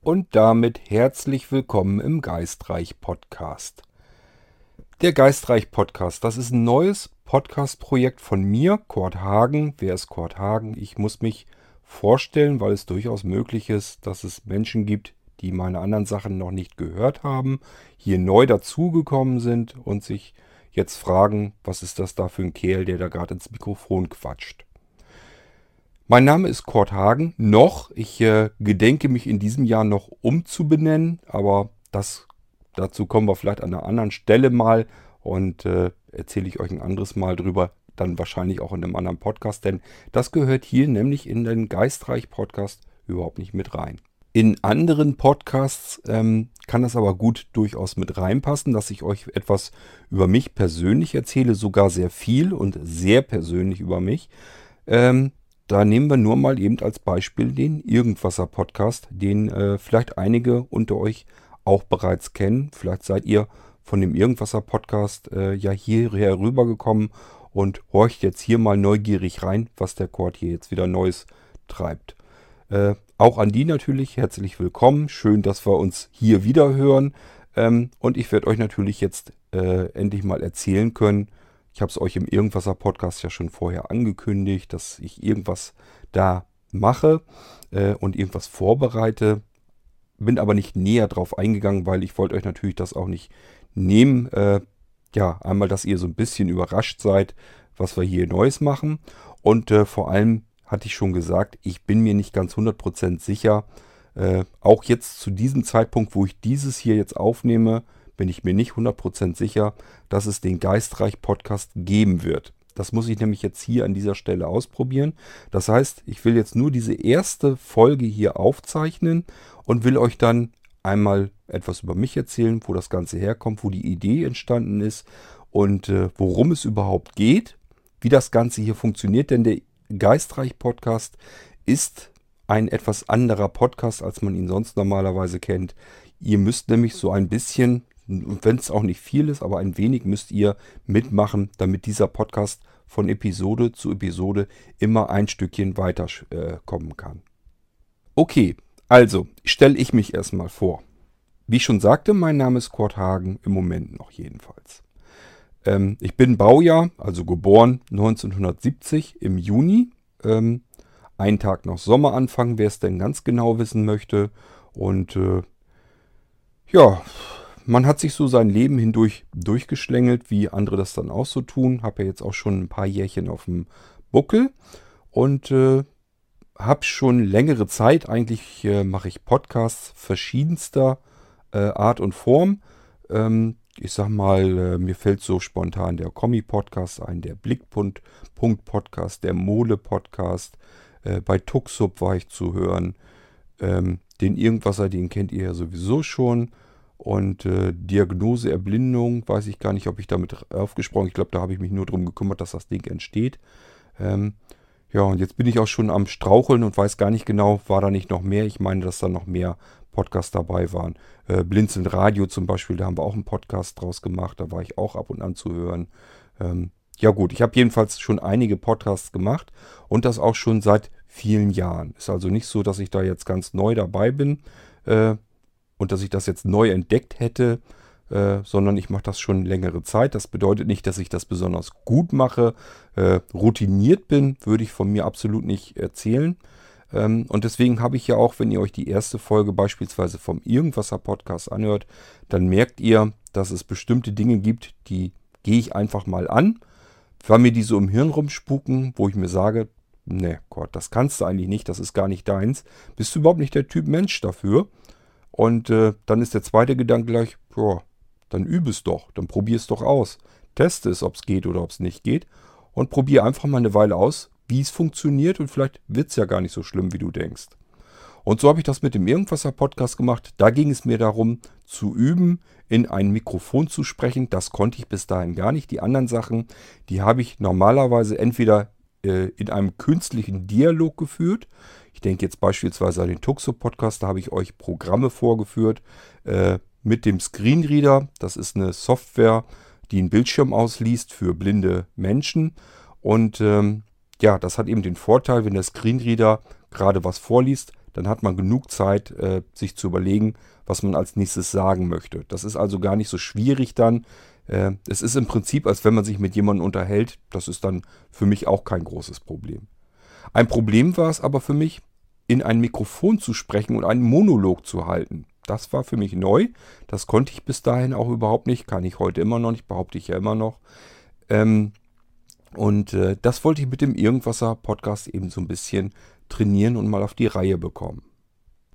Und damit herzlich willkommen im Geistreich Podcast. Der Geistreich Podcast, das ist ein neues Podcast-Projekt von mir, Kurt Hagen. Wer ist Kurt Hagen? Ich muss mich vorstellen, weil es durchaus möglich ist, dass es Menschen gibt, die meine anderen Sachen noch nicht gehört haben, hier neu dazugekommen sind und sich jetzt fragen, was ist das da für ein Kerl, der da gerade ins Mikrofon quatscht. Mein Name ist Kurt Hagen. Noch. Ich äh, gedenke mich in diesem Jahr noch umzubenennen, aber das, dazu kommen wir vielleicht an einer anderen Stelle mal und äh, erzähle ich euch ein anderes Mal drüber. Dann wahrscheinlich auch in einem anderen Podcast, denn das gehört hier nämlich in den Geistreich-Podcast überhaupt nicht mit rein. In anderen Podcasts ähm, kann das aber gut durchaus mit reinpassen, dass ich euch etwas über mich persönlich erzähle, sogar sehr viel und sehr persönlich über mich. Ähm, da nehmen wir nur mal eben als Beispiel den Irgendwasser Podcast, den äh, vielleicht einige unter euch auch bereits kennen. Vielleicht seid ihr von dem Irgendwasser Podcast äh, ja hierher rübergekommen und horcht jetzt hier mal neugierig rein, was der Cord hier jetzt wieder Neues treibt. Äh, auch an die natürlich herzlich willkommen. Schön, dass wir uns hier wieder hören. Ähm, und ich werde euch natürlich jetzt äh, endlich mal erzählen können, ich habe es euch im Irgendwasser Podcast ja schon vorher angekündigt, dass ich irgendwas da mache äh, und irgendwas vorbereite. Bin aber nicht näher drauf eingegangen, weil ich wollte euch natürlich das auch nicht nehmen. Äh, ja, einmal, dass ihr so ein bisschen überrascht seid, was wir hier Neues machen. Und äh, vor allem hatte ich schon gesagt, ich bin mir nicht ganz 100% sicher. Äh, auch jetzt zu diesem Zeitpunkt, wo ich dieses hier jetzt aufnehme, bin ich mir nicht 100% sicher, dass es den Geistreich-Podcast geben wird. Das muss ich nämlich jetzt hier an dieser Stelle ausprobieren. Das heißt, ich will jetzt nur diese erste Folge hier aufzeichnen und will euch dann einmal etwas über mich erzählen, wo das Ganze herkommt, wo die Idee entstanden ist und äh, worum es überhaupt geht, wie das Ganze hier funktioniert. Denn der Geistreich-Podcast ist ein etwas anderer Podcast, als man ihn sonst normalerweise kennt. Ihr müsst nämlich so ein bisschen wenn es auch nicht viel ist, aber ein wenig müsst ihr mitmachen, damit dieser Podcast von Episode zu Episode immer ein Stückchen weiter äh, kann. Okay, also stelle ich mich erstmal vor. Wie ich schon sagte, mein Name ist Kurt Hagen, im Moment noch jedenfalls. Ähm, ich bin Baujahr, also geboren 1970 im Juni. Ähm, einen Tag nach Sommeranfang, wer es denn ganz genau wissen möchte. Und äh, ja, man hat sich so sein Leben hindurch durchgeschlängelt, wie andere das dann auch so tun. Habe ja jetzt auch schon ein paar Jährchen auf dem Buckel und äh, habe schon längere Zeit, eigentlich äh, mache ich Podcasts verschiedenster äh, Art und Form. Ähm, ich sag mal, äh, mir fällt so spontan der Kommi-Podcast ein, der Blickpunkt-Podcast, der Mole-Podcast. Äh, bei Tuxup war ich zu hören. Ähm, den Irgendwasser, den kennt ihr ja sowieso schon. Und äh, Diagnose Erblindung, weiß ich gar nicht, ob ich damit aufgesprochen Ich glaube, da habe ich mich nur darum gekümmert, dass das Ding entsteht. Ähm, ja, und jetzt bin ich auch schon am Straucheln und weiß gar nicht genau, war da nicht noch mehr. Ich meine, dass da noch mehr Podcasts dabei waren. Äh, Blinzeln Radio zum Beispiel, da haben wir auch einen Podcast draus gemacht. Da war ich auch ab und an zu hören. Ähm, ja gut, ich habe jedenfalls schon einige Podcasts gemacht und das auch schon seit vielen Jahren. Ist also nicht so, dass ich da jetzt ganz neu dabei bin. Äh, und dass ich das jetzt neu entdeckt hätte, äh, sondern ich mache das schon längere Zeit. Das bedeutet nicht, dass ich das besonders gut mache. Äh, routiniert bin, würde ich von mir absolut nicht erzählen. Ähm, und deswegen habe ich ja auch, wenn ihr euch die erste Folge beispielsweise vom Irgendwasser Podcast anhört, dann merkt ihr, dass es bestimmte Dinge gibt, die gehe ich einfach mal an, weil mir die so im Hirn rumspuken, wo ich mir sage, ne Gott, das kannst du eigentlich nicht, das ist gar nicht deins. Bist du überhaupt nicht der Typ Mensch dafür? Und äh, dann ist der zweite Gedanke gleich, boah, dann übe es doch, dann probier es doch aus. Teste es, ob es geht oder ob es nicht geht. Und probier einfach mal eine Weile aus, wie es funktioniert und vielleicht wird es ja gar nicht so schlimm, wie du denkst. Und so habe ich das mit dem Irgendwasser-Podcast gemacht. Da ging es mir darum, zu üben, in ein Mikrofon zu sprechen. Das konnte ich bis dahin gar nicht. Die anderen Sachen, die habe ich normalerweise entweder äh, in einem künstlichen Dialog geführt. Ich denke jetzt beispielsweise an den Tuxo-Podcast, da habe ich euch Programme vorgeführt äh, mit dem Screenreader. Das ist eine Software, die einen Bildschirm ausliest für blinde Menschen. Und ähm, ja, das hat eben den Vorteil, wenn der Screenreader gerade was vorliest, dann hat man genug Zeit, äh, sich zu überlegen, was man als nächstes sagen möchte. Das ist also gar nicht so schwierig dann. Äh, es ist im Prinzip, als wenn man sich mit jemandem unterhält. Das ist dann für mich auch kein großes Problem. Ein Problem war es aber für mich, in ein Mikrofon zu sprechen und einen Monolog zu halten. Das war für mich neu. Das konnte ich bis dahin auch überhaupt nicht. Kann ich heute immer noch nicht, behaupte ich ja immer noch. Ähm, und äh, das wollte ich mit dem Irgendwasser-Podcast eben so ein bisschen trainieren und mal auf die Reihe bekommen.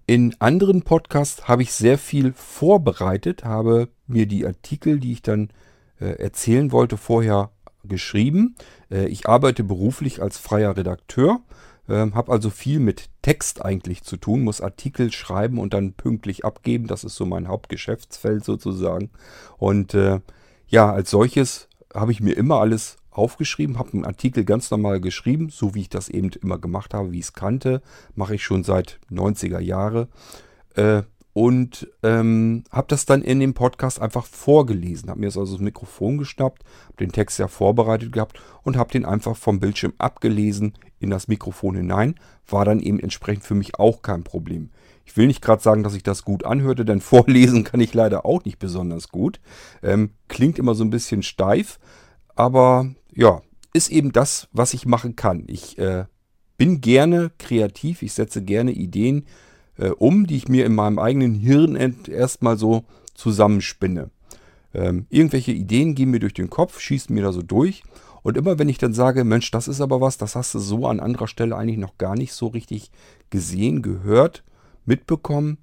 In anderen Podcasts habe ich sehr viel vorbereitet, habe mir die Artikel, die ich dann äh, erzählen wollte, vorher geschrieben. Äh, ich arbeite beruflich als freier Redakteur, äh, habe also viel mit Text eigentlich zu tun, muss Artikel schreiben und dann pünktlich abgeben. Das ist so mein Hauptgeschäftsfeld sozusagen. Und äh, ja, als solches habe ich mir immer alles aufgeschrieben, habe einen Artikel ganz normal geschrieben, so wie ich das eben immer gemacht habe, wie ich es kannte. Mache ich schon seit 90er Jahre. Äh, und ähm, habe das dann in dem Podcast einfach vorgelesen. Habe mir also das Mikrofon geschnappt, habe den Text ja vorbereitet gehabt und habe den einfach vom Bildschirm abgelesen in das Mikrofon hinein. War dann eben entsprechend für mich auch kein Problem. Ich will nicht gerade sagen, dass ich das gut anhörte, denn vorlesen kann ich leider auch nicht besonders gut. Ähm, klingt immer so ein bisschen steif, aber ja, ist eben das, was ich machen kann. Ich äh, bin gerne kreativ, ich setze gerne Ideen äh, um, die ich mir in meinem eigenen Hirn erstmal so zusammenspinne. Ähm, irgendwelche Ideen gehen mir durch den Kopf, schießen mir da so durch. Und immer wenn ich dann sage, Mensch, das ist aber was, das hast du so an anderer Stelle eigentlich noch gar nicht so richtig gesehen, gehört, mitbekommen,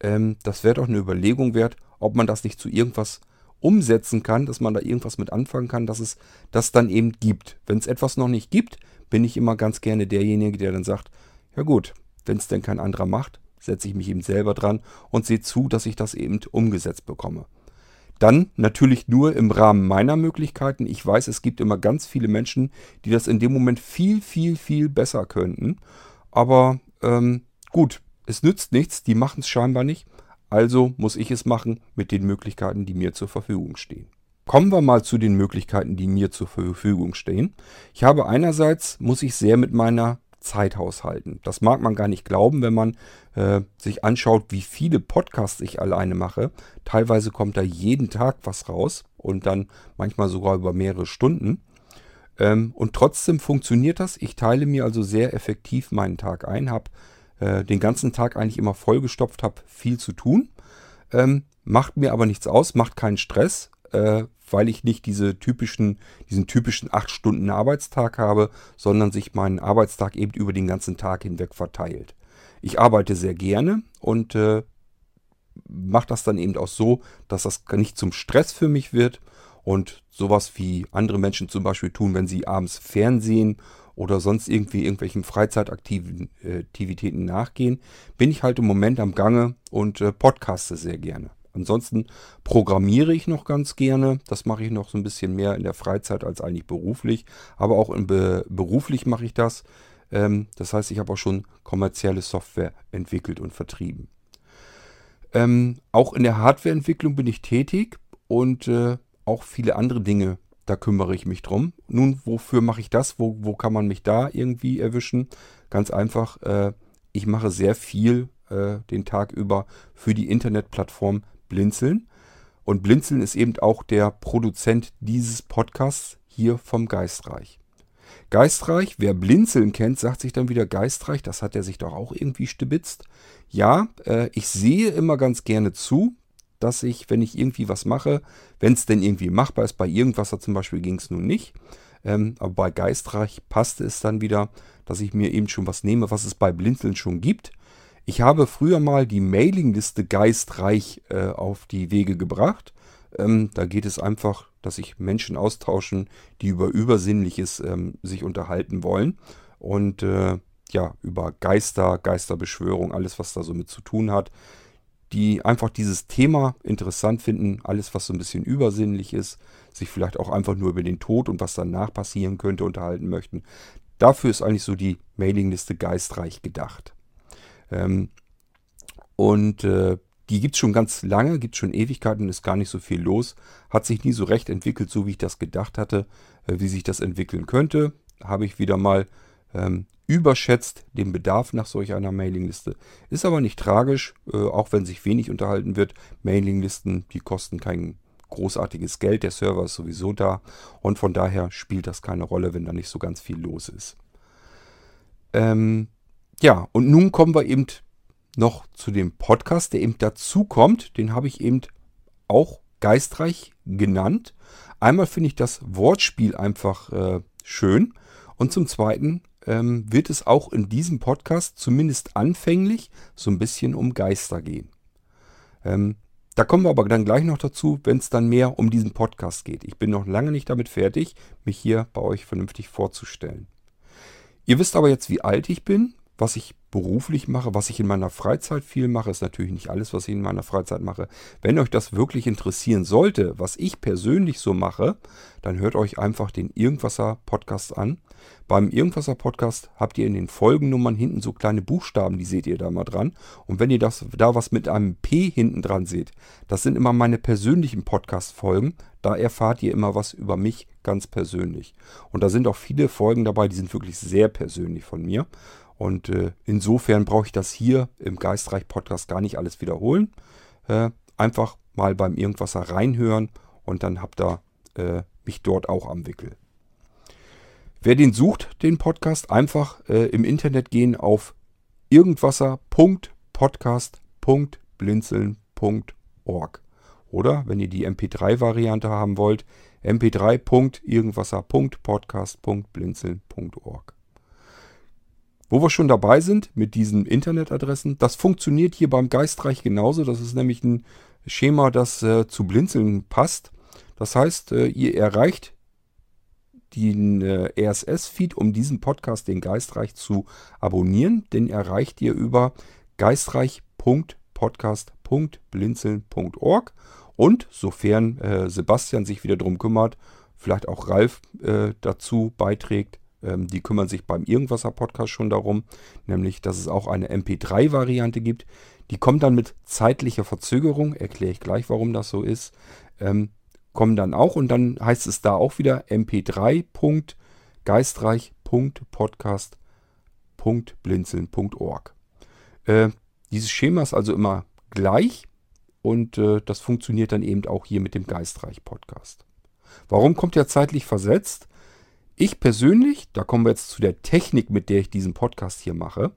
ähm, das wäre doch eine Überlegung wert, ob man das nicht zu irgendwas umsetzen kann, dass man da irgendwas mit anfangen kann, dass es das dann eben gibt. Wenn es etwas noch nicht gibt, bin ich immer ganz gerne derjenige, der dann sagt, ja gut, wenn es denn kein anderer macht, setze ich mich eben selber dran und sehe zu, dass ich das eben umgesetzt bekomme. Dann natürlich nur im Rahmen meiner Möglichkeiten. Ich weiß, es gibt immer ganz viele Menschen, die das in dem Moment viel, viel, viel besser könnten. Aber ähm, gut, es nützt nichts, die machen es scheinbar nicht. Also muss ich es machen mit den Möglichkeiten, die mir zur Verfügung stehen. Kommen wir mal zu den Möglichkeiten, die mir zur Verfügung stehen. Ich habe einerseits, muss ich sehr mit meiner Zeit haushalten. Das mag man gar nicht glauben, wenn man äh, sich anschaut, wie viele Podcasts ich alleine mache. Teilweise kommt da jeden Tag was raus und dann manchmal sogar über mehrere Stunden. Ähm, und trotzdem funktioniert das. Ich teile mir also sehr effektiv meinen Tag ein, habe äh, den ganzen Tag eigentlich immer vollgestopft habe, viel zu tun. Ähm, macht mir aber nichts aus, macht keinen Stress, äh, weil ich nicht diese typischen, diesen typischen 8 Stunden Arbeitstag habe, sondern sich mein Arbeitstag eben über den ganzen Tag hinweg verteilt. Ich arbeite sehr gerne und äh, mache das dann eben auch so, dass das nicht zum Stress für mich wird und sowas wie andere Menschen zum Beispiel tun, wenn sie abends Fernsehen oder sonst irgendwie irgendwelchen Freizeitaktivitäten nachgehen, bin ich halt im Moment am Gange und äh, podcaste sehr gerne. Ansonsten programmiere ich noch ganz gerne. Das mache ich noch so ein bisschen mehr in der Freizeit als eigentlich beruflich. Aber auch Be beruflich mache ich das. Ähm, das heißt, ich habe auch schon kommerzielle Software entwickelt und vertrieben. Ähm, auch in der Hardwareentwicklung bin ich tätig und äh, auch viele andere Dinge da kümmere ich mich drum. Nun, wofür mache ich das? Wo, wo kann man mich da irgendwie erwischen? Ganz einfach, äh, ich mache sehr viel äh, den Tag über für die Internetplattform Blinzeln. Und Blinzeln ist eben auch der Produzent dieses Podcasts hier vom Geistreich. Geistreich, wer Blinzeln kennt, sagt sich dann wieder Geistreich, das hat er sich doch auch irgendwie stibitzt. Ja, äh, ich sehe immer ganz gerne zu, dass ich, wenn ich irgendwie was mache, wenn es denn irgendwie machbar ist, bei Irgendwasser zum Beispiel ging es nun nicht, ähm, aber bei Geistreich passte es dann wieder, dass ich mir eben schon was nehme, was es bei Blinzeln schon gibt. Ich habe früher mal die Mailingliste Geistreich äh, auf die Wege gebracht. Ähm, da geht es einfach, dass sich Menschen austauschen, die über Übersinnliches ähm, sich unterhalten wollen. Und äh, ja, über Geister, Geisterbeschwörung, alles, was da so mit zu tun hat, die einfach dieses Thema interessant finden, alles, was so ein bisschen übersinnlich ist, sich vielleicht auch einfach nur über den Tod und was danach passieren könnte unterhalten möchten. Dafür ist eigentlich so die Mailingliste geistreich gedacht. Ähm, und äh, die gibt es schon ganz lange, gibt schon Ewigkeiten, ist gar nicht so viel los. Hat sich nie so recht entwickelt, so wie ich das gedacht hatte, äh, wie sich das entwickeln könnte. Habe ich wieder mal ähm, überschätzt den Bedarf nach solch einer Mailingliste. Ist aber nicht tragisch, äh, auch wenn sich wenig unterhalten wird. Mailinglisten, die kosten kein großartiges Geld, der Server ist sowieso da und von daher spielt das keine Rolle, wenn da nicht so ganz viel los ist. Ähm, ja, und nun kommen wir eben noch zu dem Podcast, der eben dazu kommt. Den habe ich eben auch geistreich genannt. Einmal finde ich das Wortspiel einfach äh, schön und zum Zweiten ähm, wird es auch in diesem Podcast zumindest anfänglich so ein bisschen um Geister gehen. Ähm, da kommen wir aber dann gleich noch dazu, wenn es dann mehr um diesen Podcast geht. Ich bin noch lange nicht damit fertig, mich hier bei euch vernünftig vorzustellen. Ihr wisst aber jetzt, wie alt ich bin, was ich beruflich mache, was ich in meiner Freizeit viel mache, ist natürlich nicht alles, was ich in meiner Freizeit mache. Wenn euch das wirklich interessieren sollte, was ich persönlich so mache, dann hört euch einfach den Irgendwasser Podcast an. Beim Irgendwasser Podcast habt ihr in den Folgennummern hinten so kleine Buchstaben, die seht ihr da mal dran. Und wenn ihr das, da was mit einem P hinten dran seht, das sind immer meine persönlichen Podcast-Folgen. Da erfahrt ihr immer was über mich ganz persönlich. Und da sind auch viele Folgen dabei, die sind wirklich sehr persönlich von mir. Und äh, insofern brauche ich das hier im Geistreich Podcast gar nicht alles wiederholen. Äh, einfach mal beim Irgendwasser reinhören und dann habt ihr äh, mich dort auch am Wickel. Wer den sucht, den Podcast, einfach äh, im Internet gehen auf irgendwasser.podcast.blinzeln.org. Oder wenn ihr die MP3-Variante haben wollt, mp3.irgendwasser.podcast.blinzeln.org. Wo wir schon dabei sind mit diesen Internetadressen, das funktioniert hier beim Geistreich genauso. Das ist nämlich ein Schema, das äh, zu Blinzeln passt. Das heißt, äh, ihr erreicht den äh, RSS-Feed, um diesen Podcast, den Geistreich, zu abonnieren. Den erreicht ihr über geistreich.podcast.blinzeln.org. Und sofern äh, Sebastian sich wieder darum kümmert, vielleicht auch Ralf äh, dazu beiträgt, ähm, die kümmern sich beim Irgendwasser-Podcast schon darum, nämlich, dass es auch eine MP3-Variante gibt. Die kommt dann mit zeitlicher Verzögerung, erkläre ich gleich, warum das so ist, ähm, kommen dann auch und dann heißt es da auch wieder mp3.geistreich.podcast.blinzeln.org. Äh, dieses Schema ist also immer gleich und äh, das funktioniert dann eben auch hier mit dem Geistreich-Podcast. Warum kommt er zeitlich versetzt? Ich persönlich, da kommen wir jetzt zu der Technik, mit der ich diesen Podcast hier mache.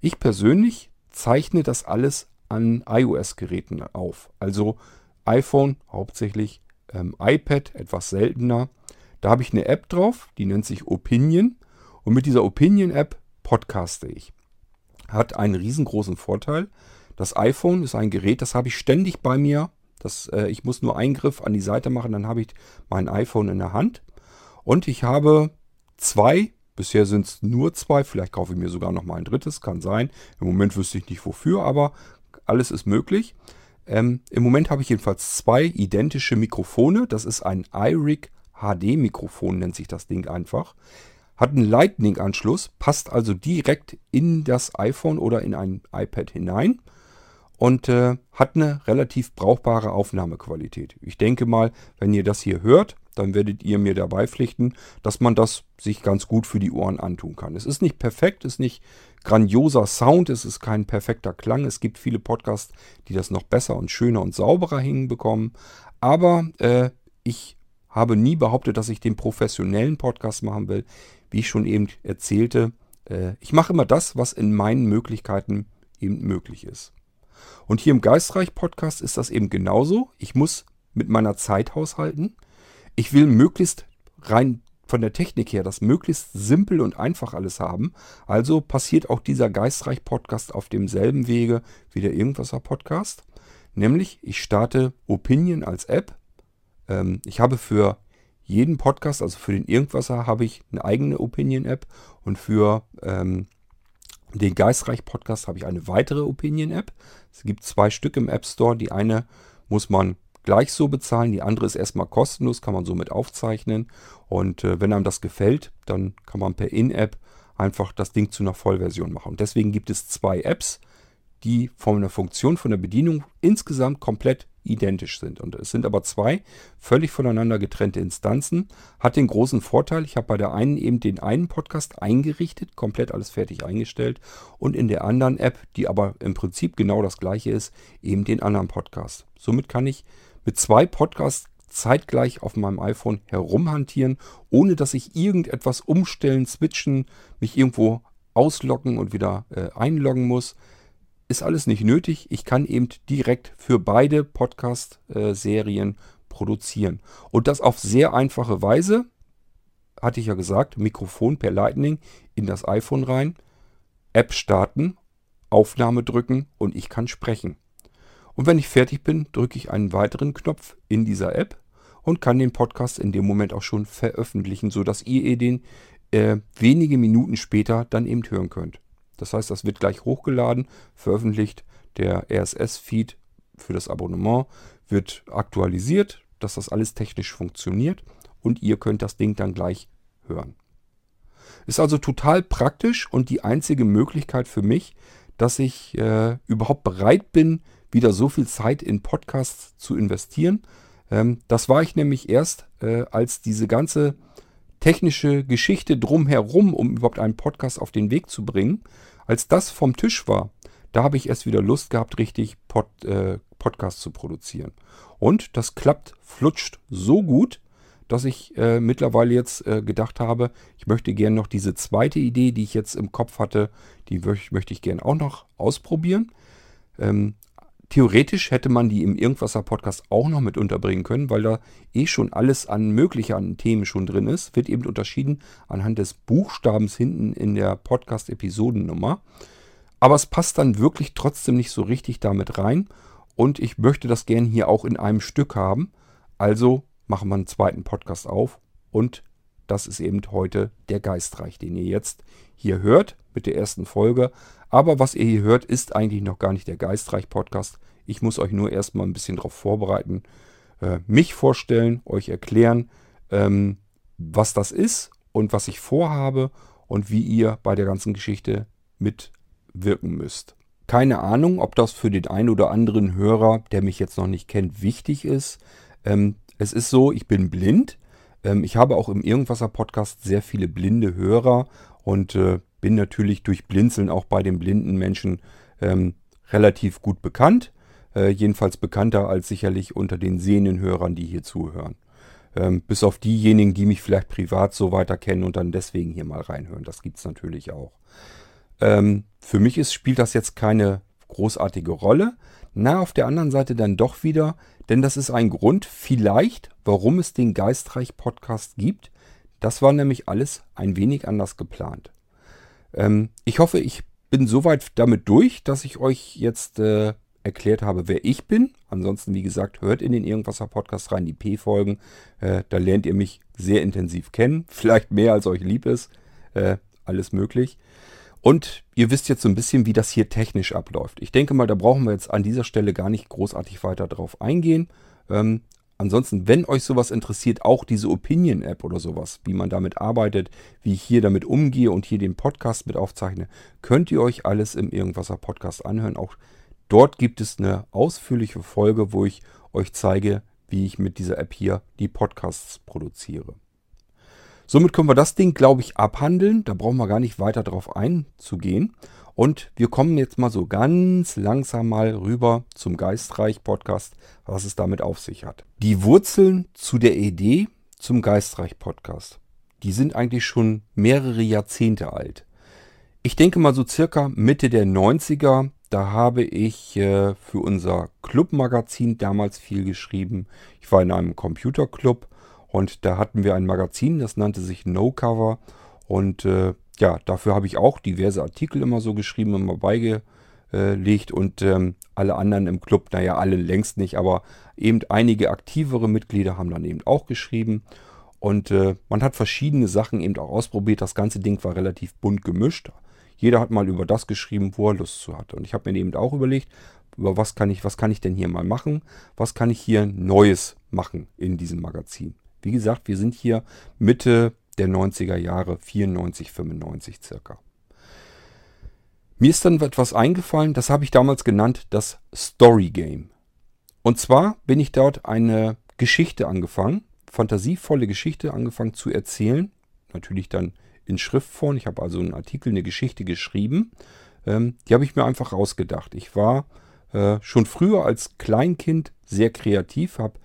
Ich persönlich zeichne das alles an iOS-Geräten auf. Also iPhone hauptsächlich, ähm, iPad etwas seltener. Da habe ich eine App drauf, die nennt sich Opinion. Und mit dieser Opinion-App podcaste ich. Hat einen riesengroßen Vorteil. Das iPhone ist ein Gerät, das habe ich ständig bei mir. Das, äh, ich muss nur einen Griff an die Seite machen, dann habe ich mein iPhone in der Hand. Und ich habe zwei, bisher sind es nur zwei, vielleicht kaufe ich mir sogar noch mal ein drittes, kann sein. Im Moment wüsste ich nicht wofür, aber alles ist möglich. Ähm, Im Moment habe ich jedenfalls zwei identische Mikrofone. Das ist ein iRig HD Mikrofon, nennt sich das Ding einfach. Hat einen Lightning-Anschluss, passt also direkt in das iPhone oder in ein iPad hinein und äh, hat eine relativ brauchbare Aufnahmequalität. Ich denke mal, wenn ihr das hier hört, dann werdet ihr mir dabei pflichten, dass man das sich ganz gut für die Ohren antun kann. Es ist nicht perfekt, es ist nicht grandioser Sound, es ist kein perfekter Klang. Es gibt viele Podcasts, die das noch besser und schöner und sauberer hinbekommen. Aber äh, ich habe nie behauptet, dass ich den professionellen Podcast machen will. Wie ich schon eben erzählte, äh, ich mache immer das, was in meinen Möglichkeiten eben möglich ist. Und hier im Geistreich Podcast ist das eben genauso. Ich muss mit meiner Zeit haushalten. Ich will möglichst rein von der Technik her das möglichst simpel und einfach alles haben. Also passiert auch dieser Geistreich Podcast auf demselben Wege wie der Irgendwasser Podcast. Nämlich, ich starte Opinion als App. Ähm, ich habe für jeden Podcast, also für den Irgendwasser, habe ich eine eigene Opinion-App und für ähm, Den Geistreich Podcast habe ich eine weitere Opinion-App. Es gibt zwei Stück im App Store. Die eine muss man gleich so bezahlen, die andere ist erstmal kostenlos, kann man somit aufzeichnen. Und äh, wenn einem das gefällt, dann kann man per In-App einfach das Ding zu einer Vollversion machen. Und deswegen gibt es zwei Apps, die von der Funktion, von der Bedienung insgesamt komplett identisch sind. Und es sind aber zwei völlig voneinander getrennte Instanzen. Hat den großen Vorteil, ich habe bei der einen eben den einen Podcast eingerichtet, komplett alles fertig eingestellt und in der anderen App, die aber im Prinzip genau das gleiche ist, eben den anderen Podcast. Somit kann ich mit zwei Podcasts zeitgleich auf meinem iPhone herumhantieren, ohne dass ich irgendetwas umstellen, switchen, mich irgendwo ausloggen und wieder äh, einloggen muss ist alles nicht nötig. Ich kann eben direkt für beide Podcast-Serien produzieren. Und das auf sehr einfache Weise. Hatte ich ja gesagt, Mikrofon per Lightning in das iPhone rein, App starten, Aufnahme drücken und ich kann sprechen. Und wenn ich fertig bin, drücke ich einen weiteren Knopf in dieser App und kann den Podcast in dem Moment auch schon veröffentlichen, sodass ihr den äh, wenige Minuten später dann eben hören könnt. Das heißt, das wird gleich hochgeladen, veröffentlicht. Der RSS-Feed für das Abonnement wird aktualisiert, dass das alles technisch funktioniert und ihr könnt das Ding dann gleich hören. Ist also total praktisch und die einzige Möglichkeit für mich, dass ich äh, überhaupt bereit bin, wieder so viel Zeit in Podcasts zu investieren. Ähm, das war ich nämlich erst, äh, als diese ganze technische Geschichte drumherum, um überhaupt einen Podcast auf den Weg zu bringen, als das vom Tisch war, da habe ich erst wieder Lust gehabt, richtig Pod, äh, Podcast zu produzieren. Und das klappt, flutscht so gut, dass ich äh, mittlerweile jetzt äh, gedacht habe, ich möchte gerne noch diese zweite Idee, die ich jetzt im Kopf hatte, die möchte ich gerne auch noch ausprobieren. Ähm, theoretisch hätte man die im Irgendwasser-Podcast auch noch mit unterbringen können, weil da eh schon alles an möglichen Themen schon drin ist. Wird eben unterschieden anhand des Buchstabens hinten in der Podcast-Episodennummer. Aber es passt dann wirklich trotzdem nicht so richtig damit rein. Und ich möchte das gerne hier auch in einem Stück haben. Also machen wir einen zweiten Podcast auf. Und das ist eben heute der Geistreich, den ihr jetzt hier hört mit der ersten Folge. Aber was ihr hier hört, ist eigentlich noch gar nicht der Geistreich-Podcast. Ich muss euch nur erstmal ein bisschen darauf vorbereiten, äh, mich vorstellen, euch erklären, ähm, was das ist und was ich vorhabe und wie ihr bei der ganzen Geschichte mitwirken müsst. Keine Ahnung, ob das für den einen oder anderen Hörer, der mich jetzt noch nicht kennt, wichtig ist. Ähm, es ist so, ich bin blind. Ähm, ich habe auch im Irgendwasser-Podcast sehr viele blinde Hörer und äh, bin natürlich durch Blinzeln auch bei den blinden Menschen ähm, relativ gut bekannt. Äh, jedenfalls bekannter als sicherlich unter den sehenden Hörern, die hier zuhören. Ähm, bis auf diejenigen, die mich vielleicht privat so weiter kennen und dann deswegen hier mal reinhören. Das gibt es natürlich auch. Ähm, für mich ist, spielt das jetzt keine großartige Rolle. Na, auf der anderen Seite dann doch wieder, denn das ist ein Grund vielleicht, warum es den Geistreich Podcast gibt. Das war nämlich alles ein wenig anders geplant. Ähm, ich hoffe, ich bin soweit damit durch, dass ich euch jetzt äh, erklärt habe, wer ich bin. Ansonsten, wie gesagt, hört in den Irgendwasser Podcast rein, die P-Folgen. Äh, da lernt ihr mich sehr intensiv kennen. Vielleicht mehr als euch lieb ist. Äh, alles möglich. Und ihr wisst jetzt so ein bisschen, wie das hier technisch abläuft. Ich denke mal, da brauchen wir jetzt an dieser Stelle gar nicht großartig weiter drauf eingehen. Ähm, Ansonsten, wenn euch sowas interessiert, auch diese Opinion-App oder sowas, wie man damit arbeitet, wie ich hier damit umgehe und hier den Podcast mit aufzeichne, könnt ihr euch alles im Irgendwasser Podcast anhören. Auch dort gibt es eine ausführliche Folge, wo ich euch zeige, wie ich mit dieser App hier die Podcasts produziere. Somit können wir das Ding, glaube ich, abhandeln. Da brauchen wir gar nicht weiter drauf einzugehen. Und wir kommen jetzt mal so ganz langsam mal rüber zum Geistreich-Podcast, was es damit auf sich hat. Die Wurzeln zu der Idee zum Geistreich-Podcast, die sind eigentlich schon mehrere Jahrzehnte alt. Ich denke mal so circa Mitte der 90er, da habe ich äh, für unser Clubmagazin damals viel geschrieben. Ich war in einem Computerclub und da hatten wir ein Magazin, das nannte sich No Cover. Und äh, ja, dafür habe ich auch diverse Artikel immer so geschrieben, immer beigelegt und ähm, alle anderen im Club, naja, alle längst nicht, aber eben einige aktivere Mitglieder haben dann eben auch geschrieben. Und äh, man hat verschiedene Sachen eben auch ausprobiert. Das ganze Ding war relativ bunt gemischt. Jeder hat mal über das geschrieben, wo er Lust zu hat. Und ich habe mir eben auch überlegt, über was kann ich, was kann ich denn hier mal machen? Was kann ich hier Neues machen in diesem Magazin? Wie gesagt, wir sind hier Mitte der 90er Jahre, 94, 95 circa. Mir ist dann etwas eingefallen, das habe ich damals genannt, das Story Game. Und zwar bin ich dort eine Geschichte angefangen, fantasievolle Geschichte angefangen zu erzählen. Natürlich dann in Schriftform. Ich habe also einen Artikel, eine Geschichte geschrieben. Ähm, die habe ich mir einfach rausgedacht. Ich war äh, schon früher als Kleinkind sehr kreativ, habe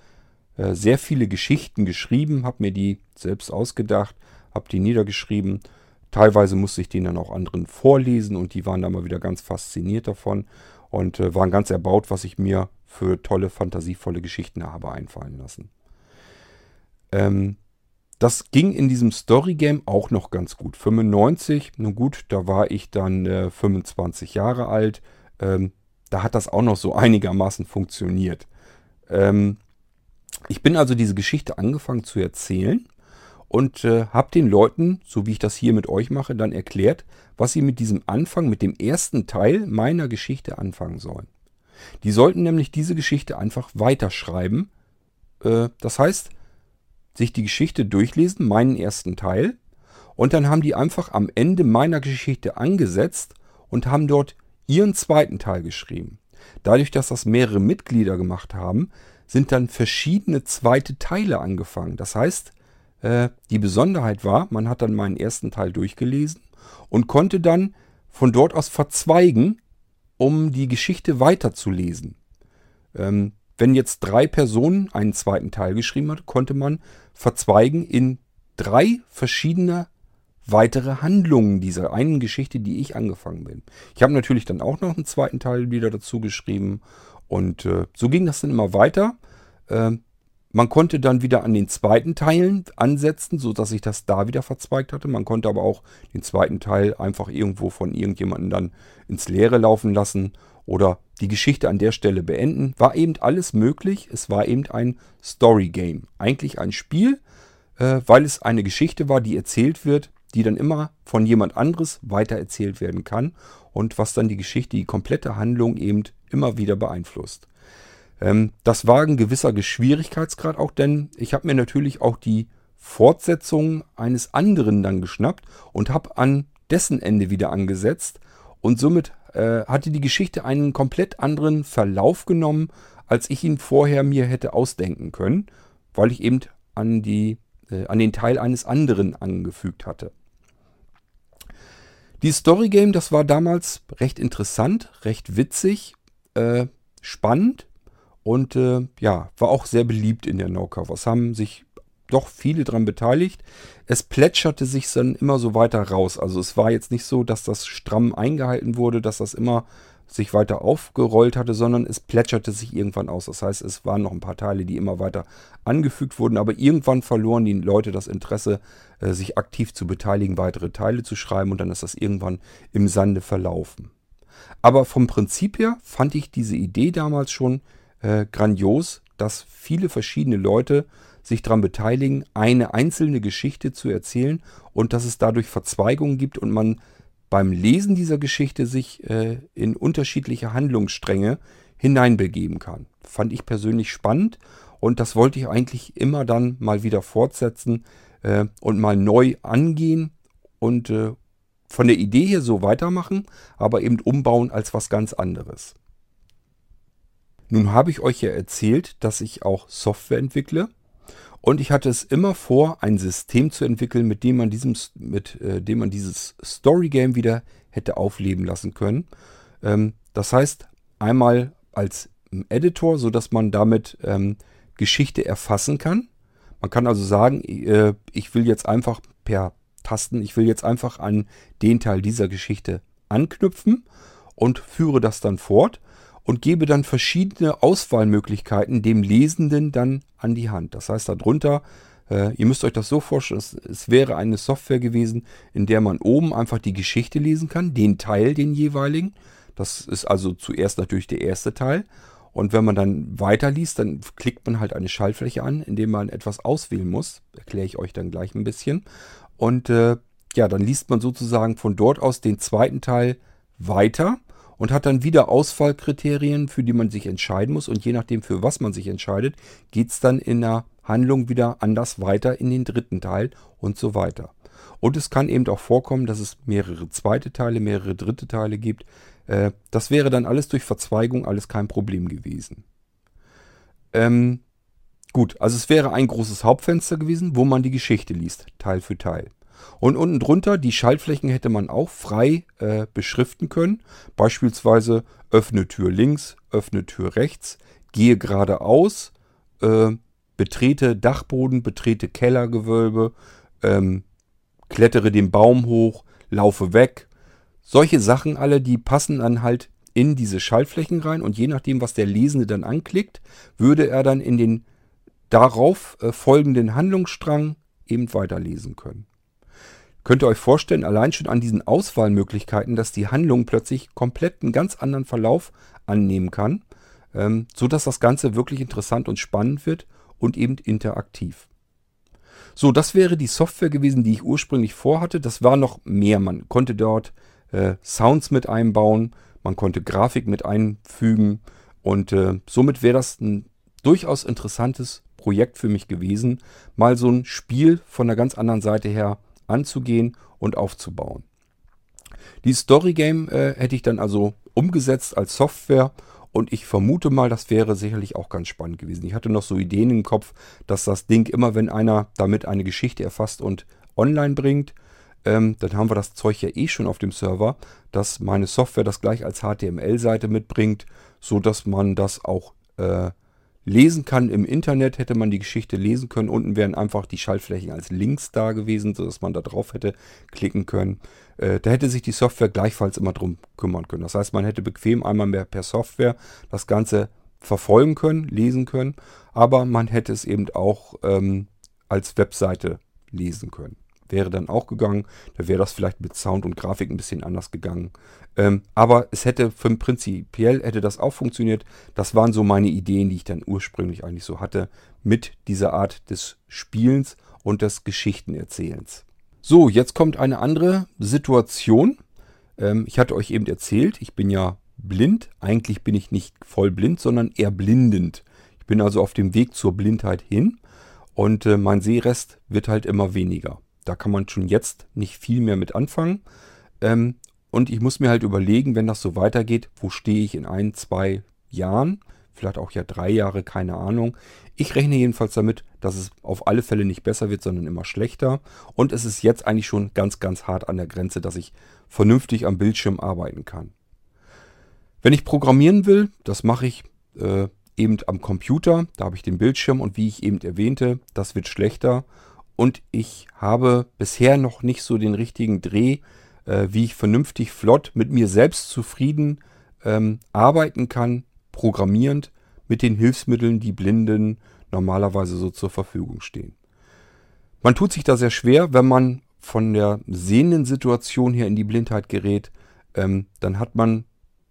äh, sehr viele Geschichten geschrieben, habe mir die selbst ausgedacht, habe die niedergeschrieben. Teilweise musste ich denen dann auch anderen vorlesen und die waren dann mal wieder ganz fasziniert davon und äh, waren ganz erbaut, was ich mir für tolle, fantasievolle Geschichten habe einfallen lassen. Ähm, das ging in diesem Story Game auch noch ganz gut. 95, nun gut, da war ich dann äh, 25 Jahre alt. Ähm, da hat das auch noch so einigermaßen funktioniert. Ähm, ich bin also diese Geschichte angefangen zu erzählen und äh, habe den Leuten, so wie ich das hier mit euch mache, dann erklärt, was sie mit diesem Anfang, mit dem ersten Teil meiner Geschichte anfangen sollen. Die sollten nämlich diese Geschichte einfach weiterschreiben. Äh, das heißt, sich die Geschichte durchlesen, meinen ersten Teil, und dann haben die einfach am Ende meiner Geschichte angesetzt und haben dort ihren zweiten Teil geschrieben. Dadurch, dass das mehrere Mitglieder gemacht haben, sind dann verschiedene zweite Teile angefangen. Das heißt, äh, die Besonderheit war, man hat dann meinen ersten Teil durchgelesen und konnte dann von dort aus verzweigen, um die Geschichte weiterzulesen. Wenn jetzt drei Personen einen zweiten Teil geschrieben hat, konnte man verzweigen in drei verschiedene weitere Handlungen dieser einen Geschichte, die ich angefangen bin. Ich habe natürlich dann auch noch einen zweiten Teil wieder dazu geschrieben und äh, so ging das dann immer weiter. Äh, man konnte dann wieder an den zweiten Teilen ansetzen, sodass sich das da wieder verzweigt hatte. Man konnte aber auch den zweiten Teil einfach irgendwo von irgendjemandem dann ins Leere laufen lassen oder die Geschichte an der Stelle beenden. War eben alles möglich. Es war eben ein Story Game. Eigentlich ein Spiel, äh, weil es eine Geschichte war, die erzählt wird, die dann immer von jemand anderes weitererzählt werden kann und was dann die Geschichte, die komplette Handlung eben immer wieder beeinflusst. Ähm, das war ein gewisser Schwierigkeitsgrad auch, denn ich habe mir natürlich auch die Fortsetzung eines anderen dann geschnappt und habe an dessen Ende wieder angesetzt und somit äh, hatte die Geschichte einen komplett anderen Verlauf genommen, als ich ihn vorher mir hätte ausdenken können, weil ich eben an, die, äh, an den Teil eines anderen angefügt hatte. Die Story Game, das war damals recht interessant, recht witzig, äh, spannend und äh, ja, war auch sehr beliebt in der No-Covers. Haben sich doch viele daran beteiligt. Es plätscherte sich dann immer so weiter raus. Also es war jetzt nicht so, dass das stramm eingehalten wurde, dass das immer sich weiter aufgerollt hatte, sondern es plätscherte sich irgendwann aus. Das heißt, es waren noch ein paar Teile, die immer weiter angefügt wurden, aber irgendwann verloren die Leute das Interesse, äh, sich aktiv zu beteiligen, weitere Teile zu schreiben und dann ist das irgendwann im Sande verlaufen. Aber vom Prinzip her fand ich diese Idee damals schon äh, grandios, dass viele verschiedene Leute sich daran beteiligen, eine einzelne Geschichte zu erzählen und dass es dadurch Verzweigungen gibt und man beim Lesen dieser Geschichte sich äh, in unterschiedliche Handlungsstränge hineinbegeben kann. Fand ich persönlich spannend und das wollte ich eigentlich immer dann mal wieder fortsetzen äh, und mal neu angehen und äh, von der Idee her so weitermachen, aber eben umbauen als was ganz anderes. Nun habe ich euch ja erzählt, dass ich auch Software entwickle und ich hatte es immer vor, ein System zu entwickeln, mit dem man, diesem, mit, äh, dem man dieses Story Game wieder hätte aufleben lassen können. Ähm, das heißt, einmal als Editor, sodass man damit ähm, Geschichte erfassen kann. Man kann also sagen, äh, ich will jetzt einfach per Tasten, ich will jetzt einfach an den Teil dieser Geschichte anknüpfen und führe das dann fort und gebe dann verschiedene Auswahlmöglichkeiten dem Lesenden dann an die Hand. Das heißt darunter, äh, ihr müsst euch das so vorstellen, es, es, wäre eine Software gewesen, in der man oben einfach die Geschichte lesen kann, den Teil, den jeweiligen. Das ist also zuerst natürlich der erste Teil. Und wenn man dann weiterliest, dann klickt man halt eine Schaltfläche an, indem man etwas auswählen muss. Erkläre ich euch dann gleich ein bisschen. Und äh, ja, dann liest man sozusagen von dort aus den zweiten Teil weiter und hat dann wieder Auswahlkriterien, für die man sich entscheiden muss. Und je nachdem, für was man sich entscheidet, geht es dann in der Handlung wieder anders weiter in den dritten Teil und so weiter. Und es kann eben auch vorkommen, dass es mehrere zweite Teile, mehrere dritte Teile gibt. Äh, das wäre dann alles durch Verzweigung alles kein Problem gewesen. Ähm, gut, also es wäre ein großes Hauptfenster gewesen, wo man die Geschichte liest, Teil für Teil. Und unten drunter, die Schaltflächen hätte man auch frei äh, beschriften können. Beispielsweise öffne Tür links, öffne Tür rechts, gehe geradeaus, äh, betrete Dachboden, betrete Kellergewölbe, ähm, klettere den Baum hoch, laufe weg. Solche Sachen alle, die passen dann halt in diese Schaltflächen rein und je nachdem, was der Lesende dann anklickt, würde er dann in den darauf äh, folgenden Handlungsstrang eben weiterlesen können. Könnt ihr euch vorstellen, allein schon an diesen Auswahlmöglichkeiten, dass die Handlung plötzlich komplett einen ganz anderen Verlauf annehmen kann, ähm, so dass das Ganze wirklich interessant und spannend wird und eben interaktiv. So, das wäre die Software gewesen, die ich ursprünglich vorhatte. Das war noch mehr. Man konnte dort äh, Sounds mit einbauen, man konnte Grafik mit einfügen und äh, somit wäre das ein durchaus interessantes Projekt für mich gewesen, mal so ein Spiel von einer ganz anderen Seite her anzugehen und aufzubauen. Die Story Game äh, hätte ich dann also umgesetzt als Software und ich vermute mal, das wäre sicherlich auch ganz spannend gewesen. Ich hatte noch so Ideen im Kopf, dass das Ding immer, wenn einer damit eine Geschichte erfasst und online bringt, ähm, dann haben wir das Zeug ja eh schon auf dem Server, dass meine Software das gleich als HTML-Seite mitbringt, so dass man das auch äh, lesen kann im Internet, hätte man die Geschichte lesen können. Unten wären einfach die Schaltflächen als Links da gewesen, sodass man da drauf hätte klicken können. Äh, da hätte sich die Software gleichfalls immer drum kümmern können. Das heißt, man hätte bequem einmal mehr per Software das Ganze verfolgen können, lesen können, aber man hätte es eben auch ähm, als Webseite lesen können. Wäre dann auch gegangen, da wäre das vielleicht mit Sound und Grafik ein bisschen anders gegangen. Ähm, aber es hätte für prinzipiell hätte das auch funktioniert. Das waren so meine Ideen, die ich dann ursprünglich eigentlich so hatte mit dieser Art des Spielens und des Geschichtenerzählens. So, jetzt kommt eine andere Situation. Ähm, ich hatte euch eben erzählt, ich bin ja blind. Eigentlich bin ich nicht voll blind, sondern eher blindend. Ich bin also auf dem Weg zur Blindheit hin und äh, mein Sehrest wird halt immer weniger. Da kann man schon jetzt nicht viel mehr mit anfangen. Ähm, und ich muss mir halt überlegen, wenn das so weitergeht, wo stehe ich in ein, zwei Jahren? Vielleicht auch ja drei Jahre, keine Ahnung. Ich rechne jedenfalls damit, dass es auf alle Fälle nicht besser wird, sondern immer schlechter. Und es ist jetzt eigentlich schon ganz, ganz hart an der Grenze, dass ich vernünftig am Bildschirm arbeiten kann. Wenn ich programmieren will, das mache ich äh, eben am Computer. Da habe ich den Bildschirm und wie ich eben erwähnte, das wird schlechter. Und ich habe bisher noch nicht so den richtigen Dreh, äh, wie ich vernünftig flott mit mir selbst zufrieden ähm, arbeiten kann, programmierend mit den Hilfsmitteln, die Blinden normalerweise so zur Verfügung stehen. Man tut sich da sehr schwer, wenn man von der sehenden Situation her in die Blindheit gerät, ähm, dann hat man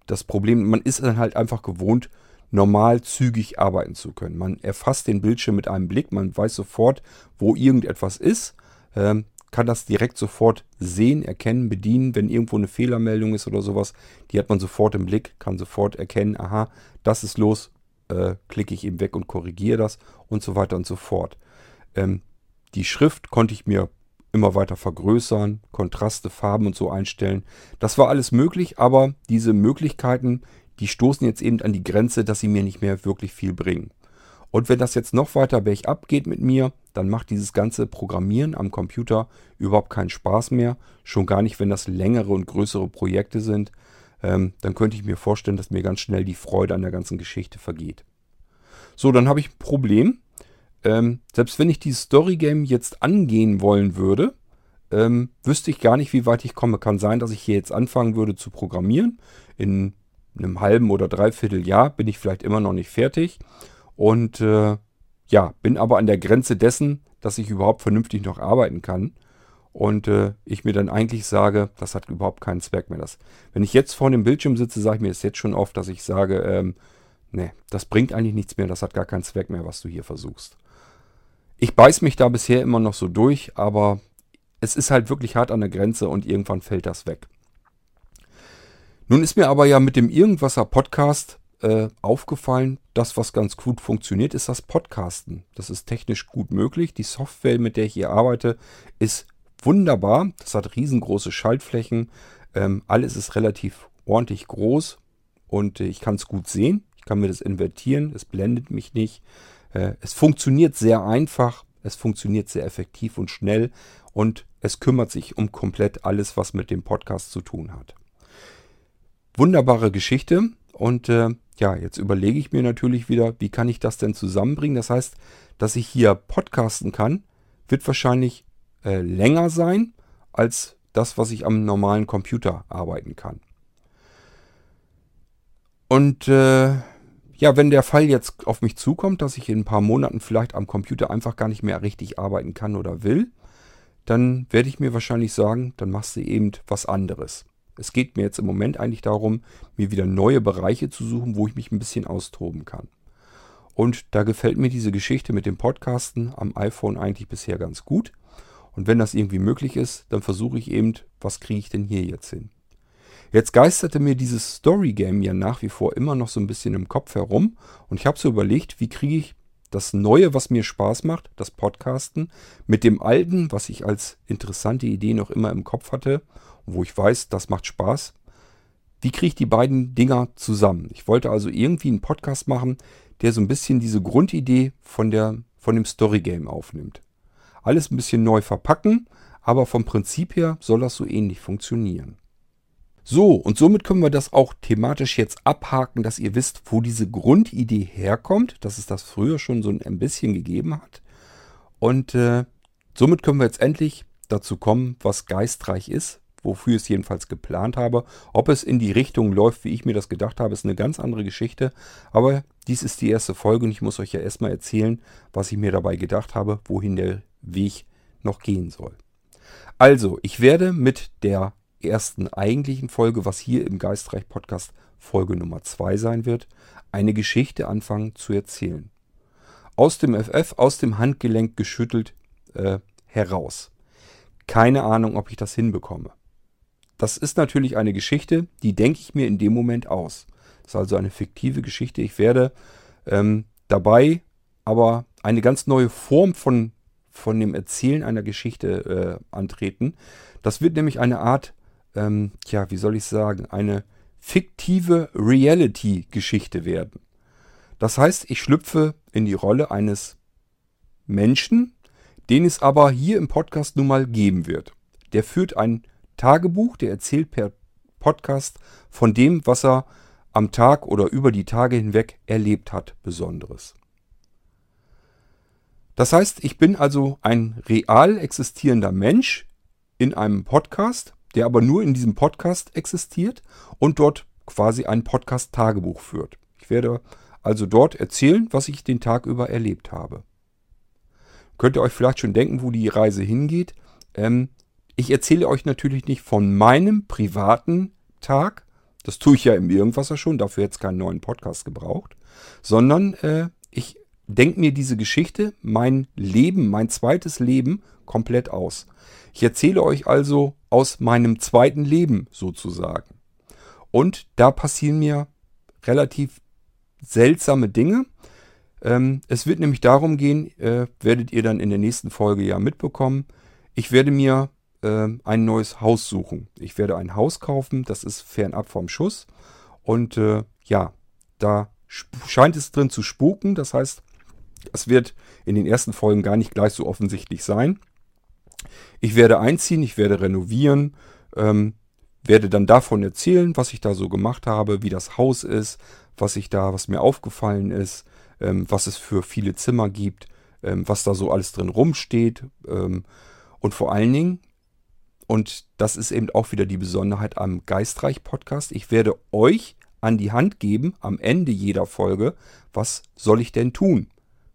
das Problem, man ist dann halt einfach gewohnt, normal zügig arbeiten zu können. Man erfasst den Bildschirm mit einem Blick, man weiß sofort, wo irgendetwas ist, ähm, kann das direkt sofort sehen, erkennen, bedienen, wenn irgendwo eine Fehlermeldung ist oder sowas, die hat man sofort im Blick, kann sofort erkennen, aha, das ist los, äh, klicke ich eben weg und korrigiere das und so weiter und so fort. Ähm, die Schrift konnte ich mir immer weiter vergrößern, Kontraste, Farben und so einstellen. Das war alles möglich, aber diese Möglichkeiten, die stoßen jetzt eben an die Grenze, dass sie mir nicht mehr wirklich viel bringen. Und wenn das jetzt noch weiter bergab geht mit mir, dann macht dieses ganze Programmieren am Computer überhaupt keinen Spaß mehr. Schon gar nicht, wenn das längere und größere Projekte sind ähm, dann könnte ich mir vorstellen, dass mir ganz schnell die Freude an der ganzen Geschichte vergeht. So, dann habe ich ein Problem. Ähm, selbst wenn ich dieses Story-Game jetzt angehen wollen würde, ähm, wüsste ich gar nicht, wie weit ich komme. Kann sein, dass ich hier jetzt anfangen würde zu programmieren. In einem halben oder dreiviertel Jahr bin ich vielleicht immer noch nicht fertig. Und äh, ja, bin aber an der Grenze dessen, dass ich überhaupt vernünftig noch arbeiten kann und äh, ich mir dann eigentlich sage, das hat überhaupt keinen Zweck mehr. Das, wenn ich jetzt vor dem Bildschirm sitze, sage ich mir das jetzt schon oft, dass ich sage, ähm, nee, das bringt eigentlich nichts mehr, das hat gar keinen Zweck mehr, was du hier versuchst. Ich beiß mich da bisher immer noch so durch, aber es ist halt wirklich hart an der Grenze und irgendwann fällt das weg. Nun ist mir aber ja mit dem Irgendwasser Podcast äh, aufgefallen, das, was ganz gut funktioniert, ist das Podcasten. Das ist technisch gut möglich. Die Software, mit der ich hier arbeite, ist wunderbar. Das hat riesengroße Schaltflächen. Ähm, alles ist relativ ordentlich groß und äh, ich kann es gut sehen. Ich kann mir das invertieren. Es blendet mich nicht. Äh, es funktioniert sehr einfach. Es funktioniert sehr effektiv und schnell und es kümmert sich um komplett alles, was mit dem Podcast zu tun hat. Wunderbare Geschichte und äh, ja, jetzt überlege ich mir natürlich wieder, wie kann ich das denn zusammenbringen? Das heißt, dass ich hier podcasten kann, wird wahrscheinlich äh, länger sein als das, was ich am normalen Computer arbeiten kann. Und äh, ja, wenn der Fall jetzt auf mich zukommt, dass ich in ein paar Monaten vielleicht am Computer einfach gar nicht mehr richtig arbeiten kann oder will, dann werde ich mir wahrscheinlich sagen, dann machst du eben was anderes. Es geht mir jetzt im Moment eigentlich darum, mir wieder neue Bereiche zu suchen, wo ich mich ein bisschen austoben kann. Und da gefällt mir diese Geschichte mit dem Podcasten am iPhone eigentlich bisher ganz gut. Und wenn das irgendwie möglich ist, dann versuche ich eben, was kriege ich denn hier jetzt hin? Jetzt geisterte mir dieses Story Game ja nach wie vor immer noch so ein bisschen im Kopf herum und ich habe so überlegt, wie kriege ich das Neue, was mir Spaß macht, das Podcasten, mit dem Alten, was ich als interessante Idee noch immer im Kopf hatte wo ich weiß, das macht Spaß. Wie kriege ich die beiden Dinger zusammen? Ich wollte also irgendwie einen Podcast machen, der so ein bisschen diese Grundidee von, der, von dem Story Game aufnimmt. Alles ein bisschen neu verpacken, aber vom Prinzip her soll das so ähnlich funktionieren. So, und somit können wir das auch thematisch jetzt abhaken, dass ihr wisst, wo diese Grundidee herkommt, dass es das früher schon so ein bisschen gegeben hat. Und äh, somit können wir jetzt endlich dazu kommen, was geistreich ist, wofür ich es jedenfalls geplant habe. Ob es in die Richtung läuft, wie ich mir das gedacht habe, ist eine ganz andere Geschichte. Aber dies ist die erste Folge und ich muss euch ja erstmal erzählen, was ich mir dabei gedacht habe, wohin der Weg noch gehen soll. Also, ich werde mit der ersten eigentlichen Folge, was hier im Geistreich Podcast Folge Nummer 2 sein wird, eine Geschichte anfangen zu erzählen. Aus dem FF, aus dem Handgelenk geschüttelt äh, heraus. Keine Ahnung, ob ich das hinbekomme. Das ist natürlich eine Geschichte, die denke ich mir in dem Moment aus. Das ist also eine fiktive Geschichte. Ich werde ähm, dabei aber eine ganz neue Form von, von dem Erzählen einer Geschichte äh, antreten. Das wird nämlich eine Art ähm, ja, wie soll ich sagen, eine fiktive Reality-Geschichte werden. Das heißt, ich schlüpfe in die Rolle eines Menschen, den es aber hier im Podcast nun mal geben wird. Der führt ein Tagebuch, der erzählt per Podcast von dem, was er am Tag oder über die Tage hinweg erlebt hat, Besonderes. Das heißt, ich bin also ein real existierender Mensch in einem Podcast, der aber nur in diesem Podcast existiert und dort quasi ein Podcast-Tagebuch führt. Ich werde also dort erzählen, was ich den Tag über erlebt habe. Könnt ihr euch vielleicht schon denken, wo die Reise hingeht? Ähm, ich erzähle euch natürlich nicht von meinem privaten Tag. Das tue ich ja im Irgendwasser schon, dafür jetzt keinen neuen Podcast gebraucht. Sondern äh, ich denke mir diese Geschichte, mein Leben, mein zweites Leben komplett aus. Ich erzähle euch also aus meinem zweiten Leben sozusagen. Und da passieren mir relativ seltsame Dinge. Ähm, es wird nämlich darum gehen, äh, werdet ihr dann in der nächsten Folge ja mitbekommen, ich werde mir äh, ein neues Haus suchen. Ich werde ein Haus kaufen, das ist fernab vom Schuss. Und äh, ja, da scheint es drin zu spuken. Das heißt, es wird in den ersten Folgen gar nicht gleich so offensichtlich sein. Ich werde einziehen, ich werde renovieren, ähm, werde dann davon erzählen, was ich da so gemacht habe, wie das Haus ist, was ich da, was mir aufgefallen ist, ähm, was es für viele Zimmer gibt, ähm, was da so alles drin rumsteht. Ähm, und vor allen Dingen, und das ist eben auch wieder die Besonderheit am Geistreich-Podcast, ich werde euch an die Hand geben, am Ende jeder Folge, was soll ich denn tun?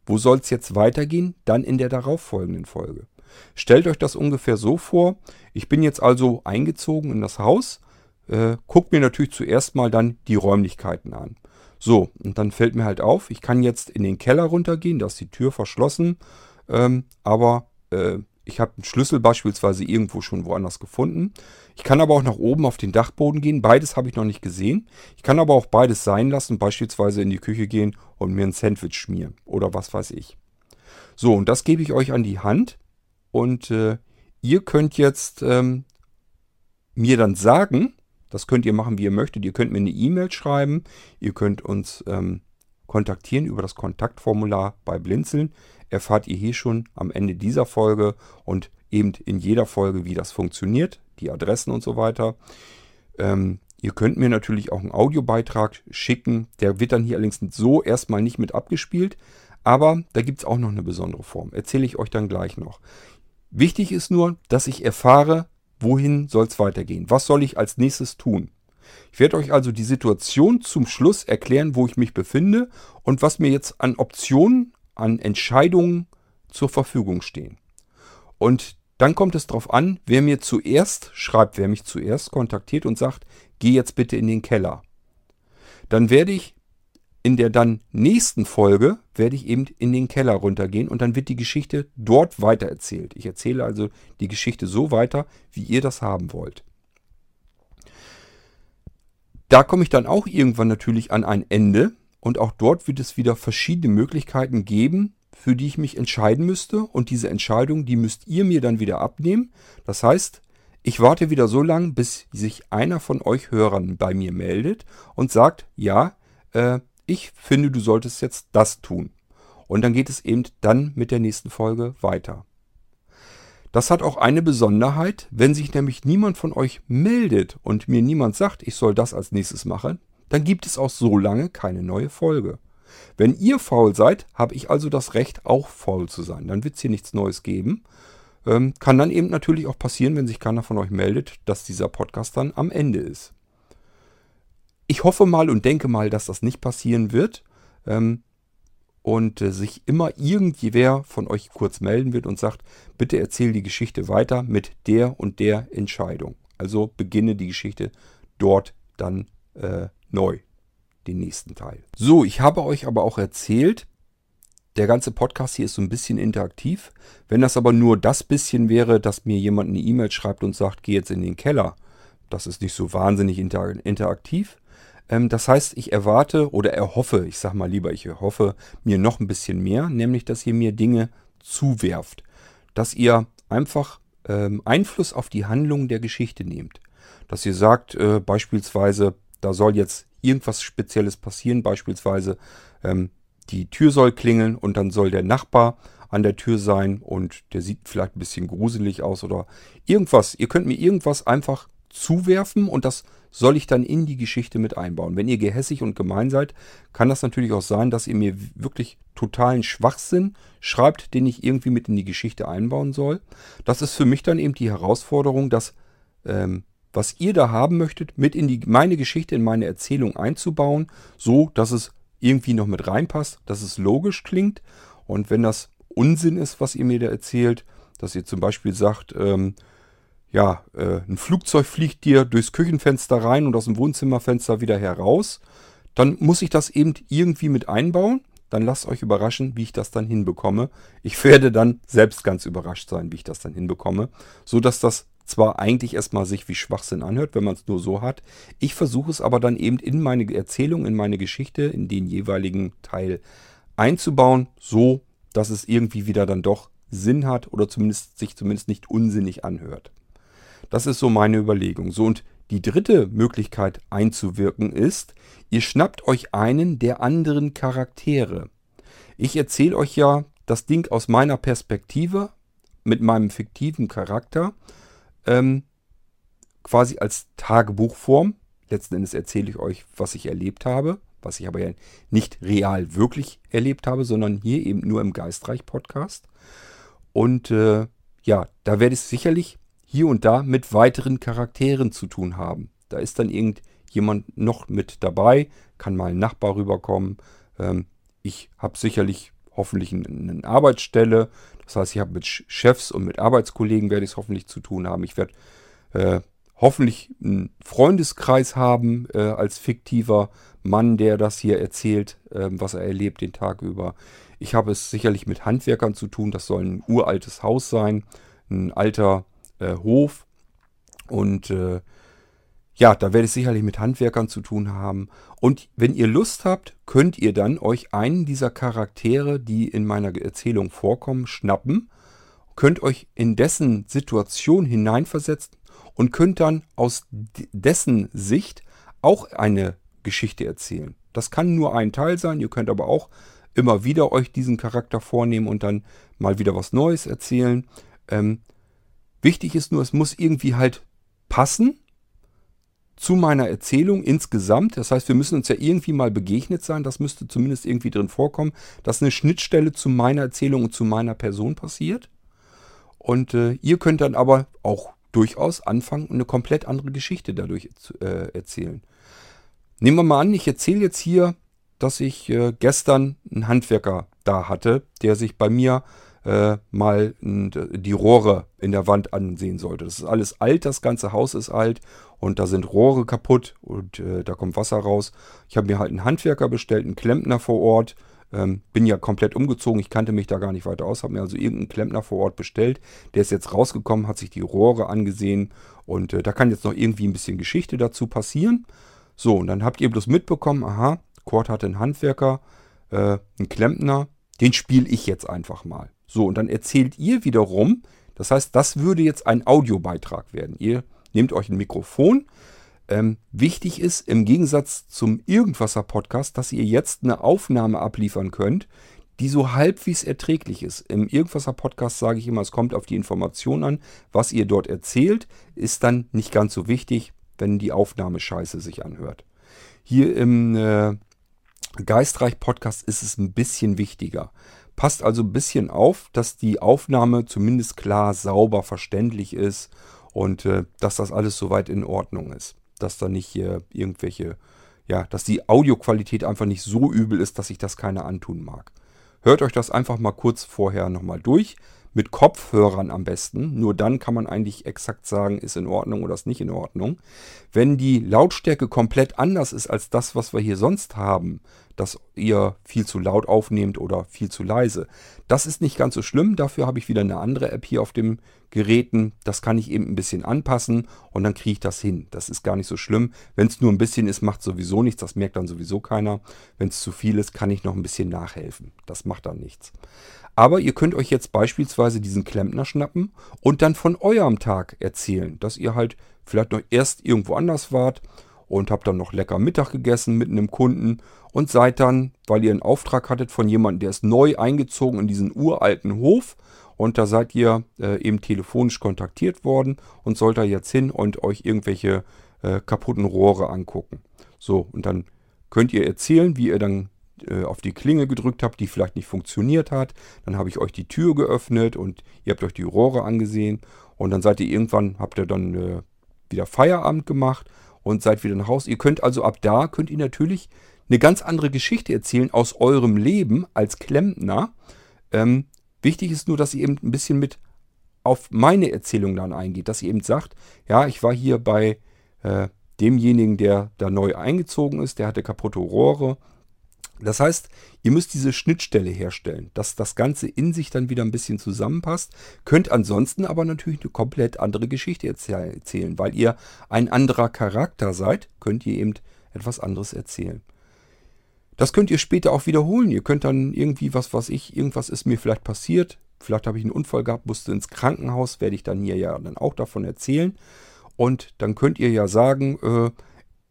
Wo soll es jetzt weitergehen? Dann in der darauffolgenden Folge. Stellt euch das ungefähr so vor. Ich bin jetzt also eingezogen in das Haus, äh, guckt mir natürlich zuerst mal dann die Räumlichkeiten an. So, und dann fällt mir halt auf, ich kann jetzt in den Keller runtergehen, da ist die Tür verschlossen, ähm, aber äh, ich habe einen Schlüssel beispielsweise irgendwo schon woanders gefunden. Ich kann aber auch nach oben auf den Dachboden gehen. Beides habe ich noch nicht gesehen. Ich kann aber auch beides sein lassen, beispielsweise in die Küche gehen und mir ein Sandwich schmieren oder was weiß ich. So, und das gebe ich euch an die Hand. Und äh, ihr könnt jetzt ähm, mir dann sagen, das könnt ihr machen, wie ihr möchtet. Ihr könnt mir eine E-Mail schreiben. Ihr könnt uns ähm, kontaktieren über das Kontaktformular bei Blinzeln. Erfahrt ihr hier schon am Ende dieser Folge und eben in jeder Folge, wie das funktioniert, die Adressen und so weiter. Ähm, ihr könnt mir natürlich auch einen Audiobeitrag schicken. Der wird dann hier allerdings so erstmal nicht mit abgespielt. Aber da gibt es auch noch eine besondere Form. Erzähle ich euch dann gleich noch. Wichtig ist nur, dass ich erfahre, wohin soll es weitergehen? Was soll ich als nächstes tun? Ich werde euch also die Situation zum Schluss erklären, wo ich mich befinde und was mir jetzt an Optionen, an Entscheidungen zur Verfügung stehen. Und dann kommt es darauf an, wer mir zuerst schreibt, wer mich zuerst kontaktiert und sagt, geh jetzt bitte in den Keller. Dann werde ich in der dann nächsten Folge werde ich eben in den Keller runtergehen und dann wird die Geschichte dort weitererzählt. Ich erzähle also die Geschichte so weiter, wie ihr das haben wollt. Da komme ich dann auch irgendwann natürlich an ein Ende und auch dort wird es wieder verschiedene Möglichkeiten geben, für die ich mich entscheiden müsste und diese Entscheidung, die müsst ihr mir dann wieder abnehmen. Das heißt, ich warte wieder so lange, bis sich einer von euch Hörern bei mir meldet und sagt, ja, äh, ich finde, du solltest jetzt das tun. Und dann geht es eben dann mit der nächsten Folge weiter. Das hat auch eine Besonderheit, wenn sich nämlich niemand von euch meldet und mir niemand sagt, ich soll das als nächstes machen, dann gibt es auch so lange keine neue Folge. Wenn ihr faul seid, habe ich also das Recht, auch faul zu sein. Dann wird es hier nichts Neues geben. Ähm, kann dann eben natürlich auch passieren, wenn sich keiner von euch meldet, dass dieser Podcast dann am Ende ist. Ich hoffe mal und denke mal, dass das nicht passieren wird. Ähm, und äh, sich immer irgendwer von euch kurz melden wird und sagt, bitte erzähl die Geschichte weiter mit der und der Entscheidung. Also beginne die Geschichte dort dann äh, neu, den nächsten Teil. So, ich habe euch aber auch erzählt, der ganze Podcast hier ist so ein bisschen interaktiv. Wenn das aber nur das bisschen wäre, dass mir jemand eine E-Mail schreibt und sagt, geh jetzt in den Keller, das ist nicht so wahnsinnig interaktiv. Ähm, das heißt, ich erwarte oder erhoffe, ich sag mal lieber, ich erhoffe mir noch ein bisschen mehr, nämlich, dass ihr mir Dinge zuwerft. Dass ihr einfach ähm, Einfluss auf die Handlung der Geschichte nehmt. Dass ihr sagt, äh, beispielsweise, da soll jetzt irgendwas Spezielles passieren, beispielsweise ähm, die Tür soll klingeln und dann soll der Nachbar an der Tür sein und der sieht vielleicht ein bisschen gruselig aus oder irgendwas. Ihr könnt mir irgendwas einfach zuwerfen und das soll ich dann in die Geschichte mit einbauen. Wenn ihr gehässig und gemein seid, kann das natürlich auch sein, dass ihr mir wirklich totalen Schwachsinn schreibt, den ich irgendwie mit in die Geschichte einbauen soll. Das ist für mich dann eben die Herausforderung, dass ähm, was ihr da haben möchtet, mit in die, meine Geschichte, in meine Erzählung einzubauen, so dass es irgendwie noch mit reinpasst, dass es logisch klingt. Und wenn das Unsinn ist, was ihr mir da erzählt, dass ihr zum Beispiel sagt, ähm, ja, äh, ein Flugzeug fliegt dir durchs Küchenfenster rein und aus dem Wohnzimmerfenster wieder heraus, dann muss ich das eben irgendwie mit einbauen. Dann lasst euch überraschen, wie ich das dann hinbekomme. Ich werde dann selbst ganz überrascht sein, wie ich das dann hinbekomme, so dass das zwar eigentlich erstmal sich wie Schwachsinn anhört, wenn man es nur so hat. Ich versuche es aber dann eben in meine Erzählung, in meine Geschichte, in den jeweiligen Teil einzubauen, so dass es irgendwie wieder dann doch Sinn hat oder zumindest sich zumindest nicht unsinnig anhört. Das ist so meine Überlegung. So, und die dritte Möglichkeit einzuwirken ist, ihr schnappt euch einen der anderen Charaktere. Ich erzähle euch ja das Ding aus meiner Perspektive mit meinem fiktiven Charakter ähm, quasi als Tagebuchform. Letzten Endes erzähle ich euch, was ich erlebt habe, was ich aber ja nicht real wirklich erlebt habe, sondern hier eben nur im Geistreich-Podcast. Und äh, ja, da werde ich sicherlich hier und da mit weiteren Charakteren zu tun haben. Da ist dann irgendjemand noch mit dabei, kann mal ein Nachbar rüberkommen. Ähm, ich habe sicherlich hoffentlich eine Arbeitsstelle. Das heißt, ich habe mit Chefs und mit Arbeitskollegen werde ich es hoffentlich zu tun haben. Ich werde äh, hoffentlich einen Freundeskreis haben äh, als fiktiver Mann, der das hier erzählt, äh, was er erlebt den Tag über. Ich habe es sicherlich mit Handwerkern zu tun. Das soll ein uraltes Haus sein ein alter äh, Hof. Und äh, ja, da werde ich sicherlich mit Handwerkern zu tun haben. Und wenn ihr Lust habt, könnt ihr dann euch einen dieser Charaktere, die in meiner Erzählung vorkommen, schnappen, könnt euch in dessen Situation hineinversetzen und könnt dann aus dessen Sicht auch eine Geschichte erzählen. Das kann nur ein Teil sein, ihr könnt aber auch immer wieder euch diesen Charakter vornehmen und dann mal wieder was Neues erzählen. Ähm, wichtig ist nur, es muss irgendwie halt passen zu meiner Erzählung insgesamt. Das heißt, wir müssen uns ja irgendwie mal begegnet sein. Das müsste zumindest irgendwie drin vorkommen, dass eine Schnittstelle zu meiner Erzählung und zu meiner Person passiert. Und äh, ihr könnt dann aber auch durchaus anfangen eine komplett andere Geschichte dadurch äh, erzählen. Nehmen wir mal an, ich erzähle jetzt hier, dass ich äh, gestern einen Handwerker da hatte, der sich bei mir mal die Rohre in der Wand ansehen sollte. Das ist alles alt, das ganze Haus ist alt und da sind Rohre kaputt und äh, da kommt Wasser raus. Ich habe mir halt einen Handwerker bestellt, einen Klempner vor Ort. Ähm, bin ja komplett umgezogen, ich kannte mich da gar nicht weiter aus, habe mir also irgendeinen Klempner vor Ort bestellt. Der ist jetzt rausgekommen, hat sich die Rohre angesehen und äh, da kann jetzt noch irgendwie ein bisschen Geschichte dazu passieren. So, und dann habt ihr bloß mitbekommen, aha, Cord hatte einen Handwerker, äh, einen Klempner, den spiele ich jetzt einfach mal. So, und dann erzählt ihr wiederum, das heißt, das würde jetzt ein Audiobeitrag werden. Ihr nehmt euch ein Mikrofon. Ähm, wichtig ist im Gegensatz zum Irgendwasser-Podcast, dass ihr jetzt eine Aufnahme abliefern könnt, die so halbwegs erträglich ist. Im Irgendwasser-Podcast sage ich immer, es kommt auf die Information an. Was ihr dort erzählt, ist dann nicht ganz so wichtig, wenn die Aufnahme scheiße sich anhört. Hier im äh, Geistreich-Podcast ist es ein bisschen wichtiger. Passt also ein bisschen auf, dass die Aufnahme zumindest klar, sauber, verständlich ist und äh, dass das alles soweit in Ordnung ist. Dass da nicht äh, irgendwelche, ja, dass die Audioqualität einfach nicht so übel ist, dass sich das keiner antun mag. Hört euch das einfach mal kurz vorher nochmal durch. Mit Kopfhörern am besten. Nur dann kann man eigentlich exakt sagen, ist in Ordnung oder ist nicht in Ordnung. Wenn die Lautstärke komplett anders ist als das, was wir hier sonst haben, dass ihr viel zu laut aufnehmt oder viel zu leise. Das ist nicht ganz so schlimm. Dafür habe ich wieder eine andere App hier auf dem Geräten. Das kann ich eben ein bisschen anpassen und dann kriege ich das hin. Das ist gar nicht so schlimm. Wenn es nur ein bisschen ist, macht sowieso nichts. Das merkt dann sowieso keiner. Wenn es zu viel ist, kann ich noch ein bisschen nachhelfen. Das macht dann nichts. Aber ihr könnt euch jetzt beispielsweise diesen Klempner schnappen und dann von eurem Tag erzählen, dass ihr halt vielleicht noch erst irgendwo anders wart und habt dann noch lecker Mittag gegessen mit einem Kunden und seid dann, weil ihr einen Auftrag hattet von jemandem, der ist neu eingezogen in diesen uralten Hof und da seid ihr äh, eben telefonisch kontaktiert worden und sollt da jetzt hin und euch irgendwelche äh, kaputten Rohre angucken. So, und dann könnt ihr erzählen, wie ihr dann äh, auf die Klinge gedrückt habt, die vielleicht nicht funktioniert hat. Dann habe ich euch die Tür geöffnet und ihr habt euch die Rohre angesehen und dann seid ihr irgendwann, habt ihr dann äh, wieder Feierabend gemacht und seid wieder nach Hause. Ihr könnt also ab da, könnt ihr natürlich eine ganz andere Geschichte erzählen aus eurem Leben als Klempner. Ähm, wichtig ist nur, dass ihr eben ein bisschen mit auf meine Erzählung dann eingeht, dass ihr eben sagt, ja, ich war hier bei äh, demjenigen, der da neu eingezogen ist, der hatte kaputte Rohre. Das heißt, ihr müsst diese Schnittstelle herstellen, dass das Ganze in sich dann wieder ein bisschen zusammenpasst, könnt ansonsten aber natürlich eine komplett andere Geschichte erzählen, weil ihr ein anderer Charakter seid, könnt ihr eben etwas anderes erzählen. Das könnt ihr später auch wiederholen. Ihr könnt dann irgendwie, was weiß ich, irgendwas ist mir vielleicht passiert. Vielleicht habe ich einen Unfall gehabt, musste ins Krankenhaus, werde ich dann hier ja dann auch davon erzählen. Und dann könnt ihr ja sagen,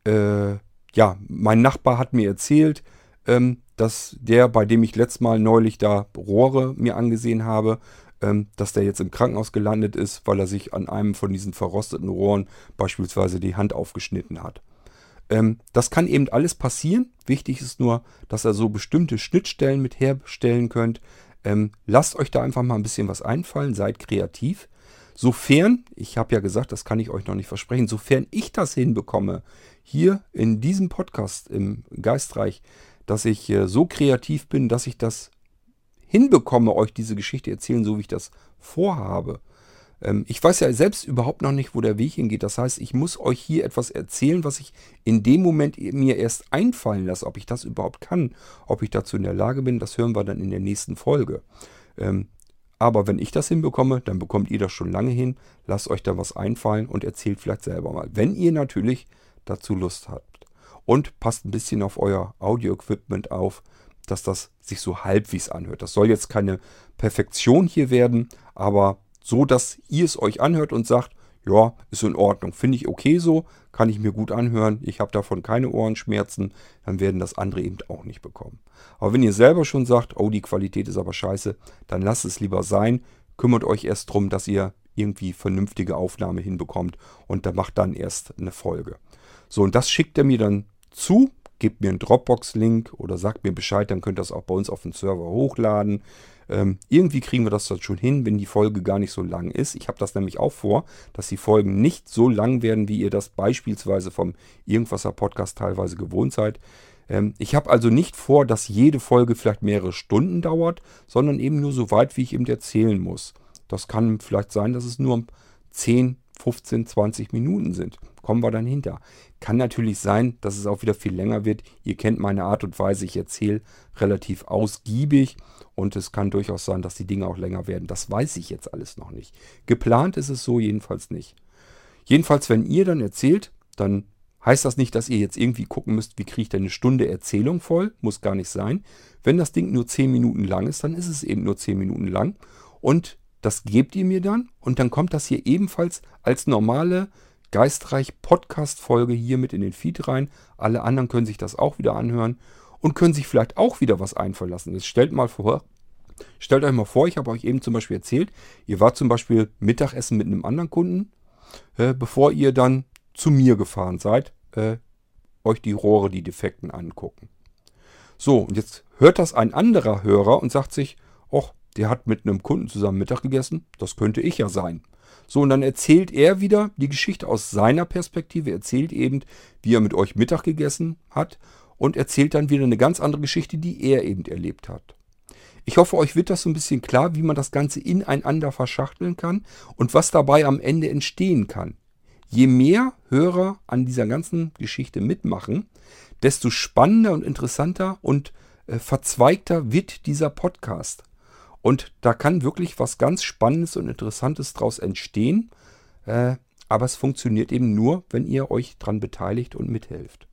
äh, äh, ja, mein Nachbar hat mir erzählt, ähm, dass der, bei dem ich letztes Mal neulich da Rohre mir angesehen habe, ähm, dass der jetzt im Krankenhaus gelandet ist, weil er sich an einem von diesen verrosteten Rohren beispielsweise die Hand aufgeschnitten hat. Ähm, das kann eben alles passieren. Wichtig ist nur, dass ihr so bestimmte Schnittstellen mit herstellen könnt. Ähm, lasst euch da einfach mal ein bisschen was einfallen, seid kreativ. Sofern, ich habe ja gesagt, das kann ich euch noch nicht versprechen, sofern ich das hinbekomme, hier in diesem Podcast im Geistreich, dass ich äh, so kreativ bin, dass ich das hinbekomme, euch diese Geschichte erzählen, so wie ich das vorhabe, ähm, ich weiß ja selbst überhaupt noch nicht, wo der Weg hingeht. Das heißt, ich muss euch hier etwas erzählen, was ich in dem Moment mir erst einfallen lasse. Ob ich das überhaupt kann, ob ich dazu in der Lage bin, das hören wir dann in der nächsten Folge. Ähm, Aber wenn ich das hinbekomme, dann bekommt ihr das schon lange hin. Lasst euch da was einfallen und erzählt vielleicht selber mal. Wenn ihr natürlich dazu Lust habt. Und passt ein bisschen auf euer Audio-Equipment auf, dass das sich so halbwegs anhört. Das soll jetzt keine Perfektion hier werden, aber so, dass ihr es euch anhört und sagt, ja, ist in Ordnung. Finde ich okay so, kann ich mir gut anhören. Ich habe davon keine Ohrenschmerzen, dann werden das andere eben auch nicht bekommen. Aber wenn ihr selber schon sagt, oh, die Qualität ist aber scheiße, dann lasst es lieber sein. Kümmert euch erst darum, dass ihr irgendwie vernünftige Aufnahme hinbekommt und dann macht dann erst eine Folge. So, und das schickt er mir dann zu, gebt mir einen Dropbox-Link oder sagt mir Bescheid, dann könnt ihr das auch bei uns auf den Server hochladen. Ähm, irgendwie kriegen wir das dann schon hin, wenn die Folge gar nicht so lang ist. Ich habe das nämlich auch vor, dass die Folgen nicht so lang werden, wie ihr das beispielsweise vom Irgendwasser Podcast teilweise gewohnt seid. Ähm, ich habe also nicht vor, dass jede Folge vielleicht mehrere Stunden dauert, sondern eben nur so weit, wie ich eben erzählen muss. Das kann vielleicht sein, dass es nur 10, 15, 20 Minuten sind. Kommen wir dann hinter. Kann natürlich sein, dass es auch wieder viel länger wird. Ihr kennt meine Art und Weise. Ich erzähle relativ ausgiebig und es kann durchaus sein, dass die Dinge auch länger werden. Das weiß ich jetzt alles noch nicht. Geplant ist es so jedenfalls nicht. Jedenfalls, wenn ihr dann erzählt, dann heißt das nicht, dass ihr jetzt irgendwie gucken müsst, wie kriege ich denn eine Stunde Erzählung voll. Muss gar nicht sein. Wenn das Ding nur 10 Minuten lang ist, dann ist es eben nur 10 Minuten lang. Und das gebt ihr mir dann und dann kommt das hier ebenfalls als normale Geistreich Podcast-Folge hier mit in den Feed rein. Alle anderen können sich das auch wieder anhören und können sich vielleicht auch wieder was einfallen lassen. Jetzt stellt mal vor, stellt euch mal vor, ich habe euch eben zum Beispiel erzählt, ihr wart zum Beispiel Mittagessen mit einem anderen Kunden, äh, bevor ihr dann zu mir gefahren seid, äh, euch die Rohre, die Defekten angucken. So, und jetzt hört das ein anderer Hörer und sagt sich, ach, der hat mit einem Kunden zusammen Mittag gegessen, das könnte ich ja sein. So, und dann erzählt er wieder die Geschichte aus seiner Perspektive, erzählt eben, wie er mit euch Mittag gegessen hat und erzählt dann wieder eine ganz andere Geschichte, die er eben erlebt hat. Ich hoffe, euch wird das so ein bisschen klar, wie man das Ganze ineinander verschachteln kann und was dabei am Ende entstehen kann. Je mehr Hörer an dieser ganzen Geschichte mitmachen, desto spannender und interessanter und äh, verzweigter wird dieser Podcast. Und da kann wirklich was ganz Spannendes und Interessantes draus entstehen. Äh, aber es funktioniert eben nur, wenn ihr euch dran beteiligt und mithelft.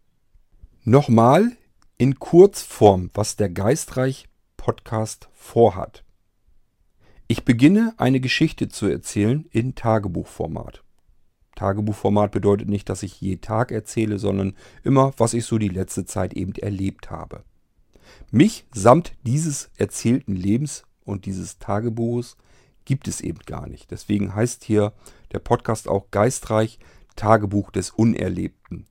Nochmal in Kurzform, was der Geistreich Podcast vorhat. Ich beginne eine Geschichte zu erzählen in Tagebuchformat. Tagebuchformat bedeutet nicht, dass ich je Tag erzähle, sondern immer, was ich so die letzte Zeit eben erlebt habe. Mich samt dieses erzählten Lebens und dieses Tagebuches gibt es eben gar nicht. Deswegen heißt hier der Podcast auch Geistreich Tagebuch des Unerlebten.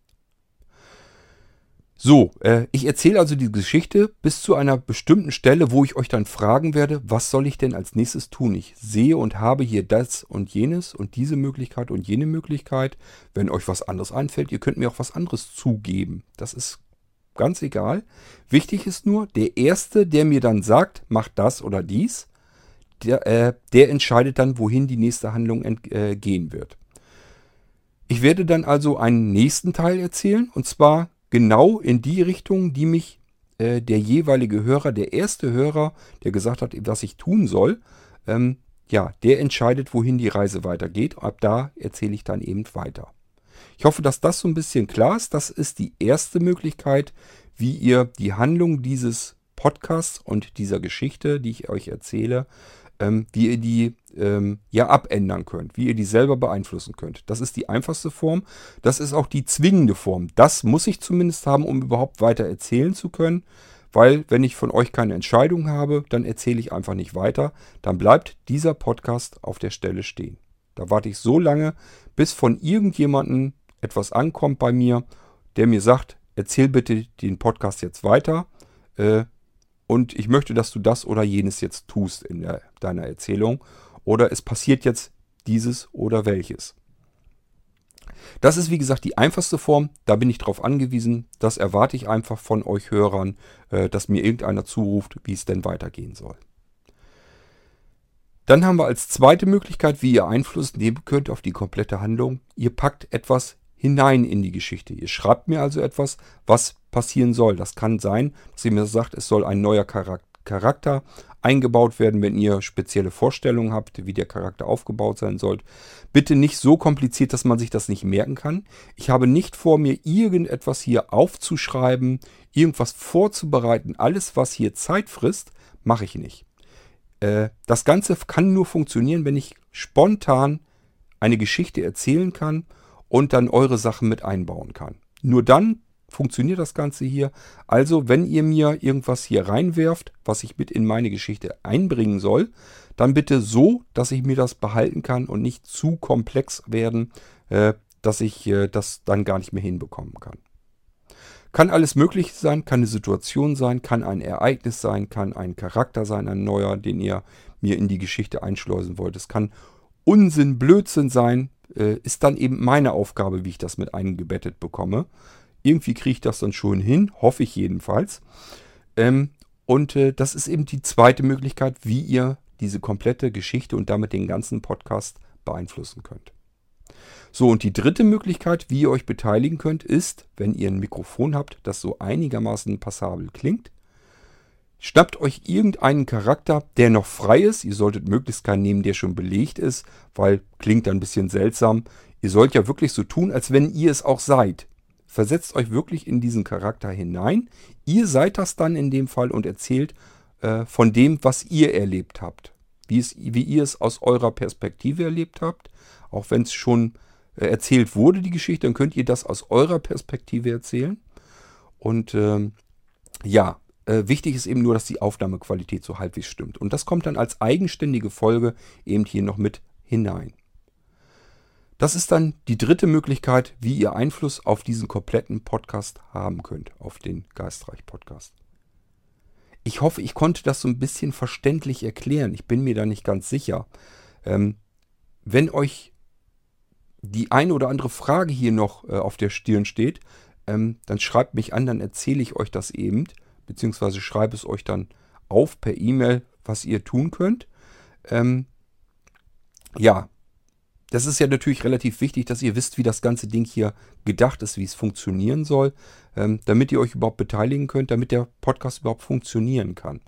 So, äh, ich erzähle also die Geschichte bis zu einer bestimmten Stelle, wo ich euch dann fragen werde, was soll ich denn als nächstes tun? Ich sehe und habe hier das und jenes und diese Möglichkeit und jene Möglichkeit. Wenn euch was anderes einfällt, ihr könnt mir auch was anderes zugeben. Das ist ganz egal. Wichtig ist nur, der Erste, der mir dann sagt, macht das oder dies, der, äh, der entscheidet dann, wohin die nächste Handlung äh, gehen wird. Ich werde dann also einen nächsten Teil erzählen, und zwar genau in die Richtung, die mich äh, der jeweilige Hörer, der erste Hörer, der gesagt hat, was ich tun soll, ähm, ja, der entscheidet, wohin die Reise weitergeht. Ab da erzähle ich dann eben weiter. Ich hoffe, dass das so ein bisschen klar ist. Das ist die erste Möglichkeit, wie ihr die Handlung dieses Podcasts und dieser Geschichte, die ich euch erzähle, ähm, wie ihr die ähm, ja abändern könnt, wie ihr die selber beeinflussen könnt. Das ist die einfachste Form. Das ist auch die zwingende Form. Das muss ich zumindest haben, um überhaupt weiter erzählen zu können. Weil wenn ich von euch keine Entscheidung habe, dann erzähle ich einfach nicht weiter. Dann bleibt dieser Podcast auf der Stelle stehen. Da warte ich so lange, bis von irgendjemandem etwas ankommt bei mir, der mir sagt, erzähl bitte den Podcast jetzt weiter. Äh, und ich möchte, dass du das oder jenes jetzt tust in der, deiner Erzählung. Oder es passiert jetzt dieses oder welches. Das ist wie gesagt die einfachste Form, da bin ich drauf angewiesen, das erwarte ich einfach von euch Hörern, äh, dass mir irgendeiner zuruft, wie es denn weitergehen soll. Dann haben wir als zweite Möglichkeit, wie ihr Einfluss nehmen könnt auf die komplette Handlung. Ihr packt etwas hinein in die Geschichte. Ihr schreibt mir also etwas, was passieren soll. Das kann sein, dass ihr mir sagt, es soll ein neuer Charakter eingebaut werden, wenn ihr spezielle Vorstellungen habt, wie der Charakter aufgebaut sein soll. Bitte nicht so kompliziert, dass man sich das nicht merken kann. Ich habe nicht vor, mir irgendetwas hier aufzuschreiben, irgendwas vorzubereiten. Alles, was hier Zeit frisst, mache ich nicht. Äh, das Ganze kann nur funktionieren, wenn ich spontan eine Geschichte erzählen kann und dann eure Sachen mit einbauen kann. Nur dann funktioniert das Ganze hier. Also, wenn ihr mir irgendwas hier reinwerft, was ich mit in meine Geschichte einbringen soll, dann bitte so, dass ich mir das behalten kann und nicht zu komplex werden, äh, dass ich äh, das dann gar nicht mehr hinbekommen kann. Kann alles möglich sein, kann eine Situation sein, kann ein Ereignis sein, kann ein Charakter sein, ein neuer, den ihr mir in die Geschichte einschleusen wollt. Es kann Unsinn, Blödsinn sein, äh, ist dann eben meine Aufgabe, wie ich das mit eingebettet bekomme. Irgendwie kriege ich das dann schon hin, hoffe ich jedenfalls. Ähm, und äh, das ist eben die zweite Möglichkeit, wie ihr diese komplette Geschichte und damit den ganzen Podcast beeinflussen könnt. So, und die dritte Möglichkeit, wie ihr euch beteiligen könnt, ist, wenn ihr ein Mikrofon habt, das so einigermaßen passabel klingt, Schnappt euch irgendeinen Charakter, der noch frei ist. Ihr solltet möglichst keinen nehmen, der schon belegt ist, weil klingt ein bisschen seltsam. Ihr sollt ja wirklich so tun, als wenn ihr es auch seid. Versetzt euch wirklich in diesen Charakter hinein. Ihr seid das dann in dem Fall und erzählt äh, von dem, was ihr erlebt habt. Wie, es, wie ihr es aus eurer Perspektive erlebt habt. Auch wenn es schon erzählt wurde, die Geschichte, dann könnt ihr das aus eurer Perspektive erzählen. Und ähm, ja, äh, wichtig ist eben nur, dass die Aufnahmequalität so halbwegs stimmt. Und das kommt dann als eigenständige Folge eben hier noch mit hinein. Das ist dann die dritte Möglichkeit, wie ihr Einfluss auf diesen kompletten Podcast haben könnt, auf den Geistreich-Podcast. Ich hoffe, ich konnte das so ein bisschen verständlich erklären. Ich bin mir da nicht ganz sicher. Ähm, wenn euch die eine oder andere Frage hier noch äh, auf der Stirn steht, ähm, dann schreibt mich an, dann erzähle ich euch das eben beziehungsweise schreibe es euch dann auf per E-Mail, was ihr tun könnt. Ähm, ja, das ist ja natürlich relativ wichtig, dass ihr wisst, wie das ganze Ding hier gedacht ist, wie es funktionieren soll, ähm, damit ihr euch überhaupt beteiligen könnt, damit der Podcast überhaupt funktionieren kann.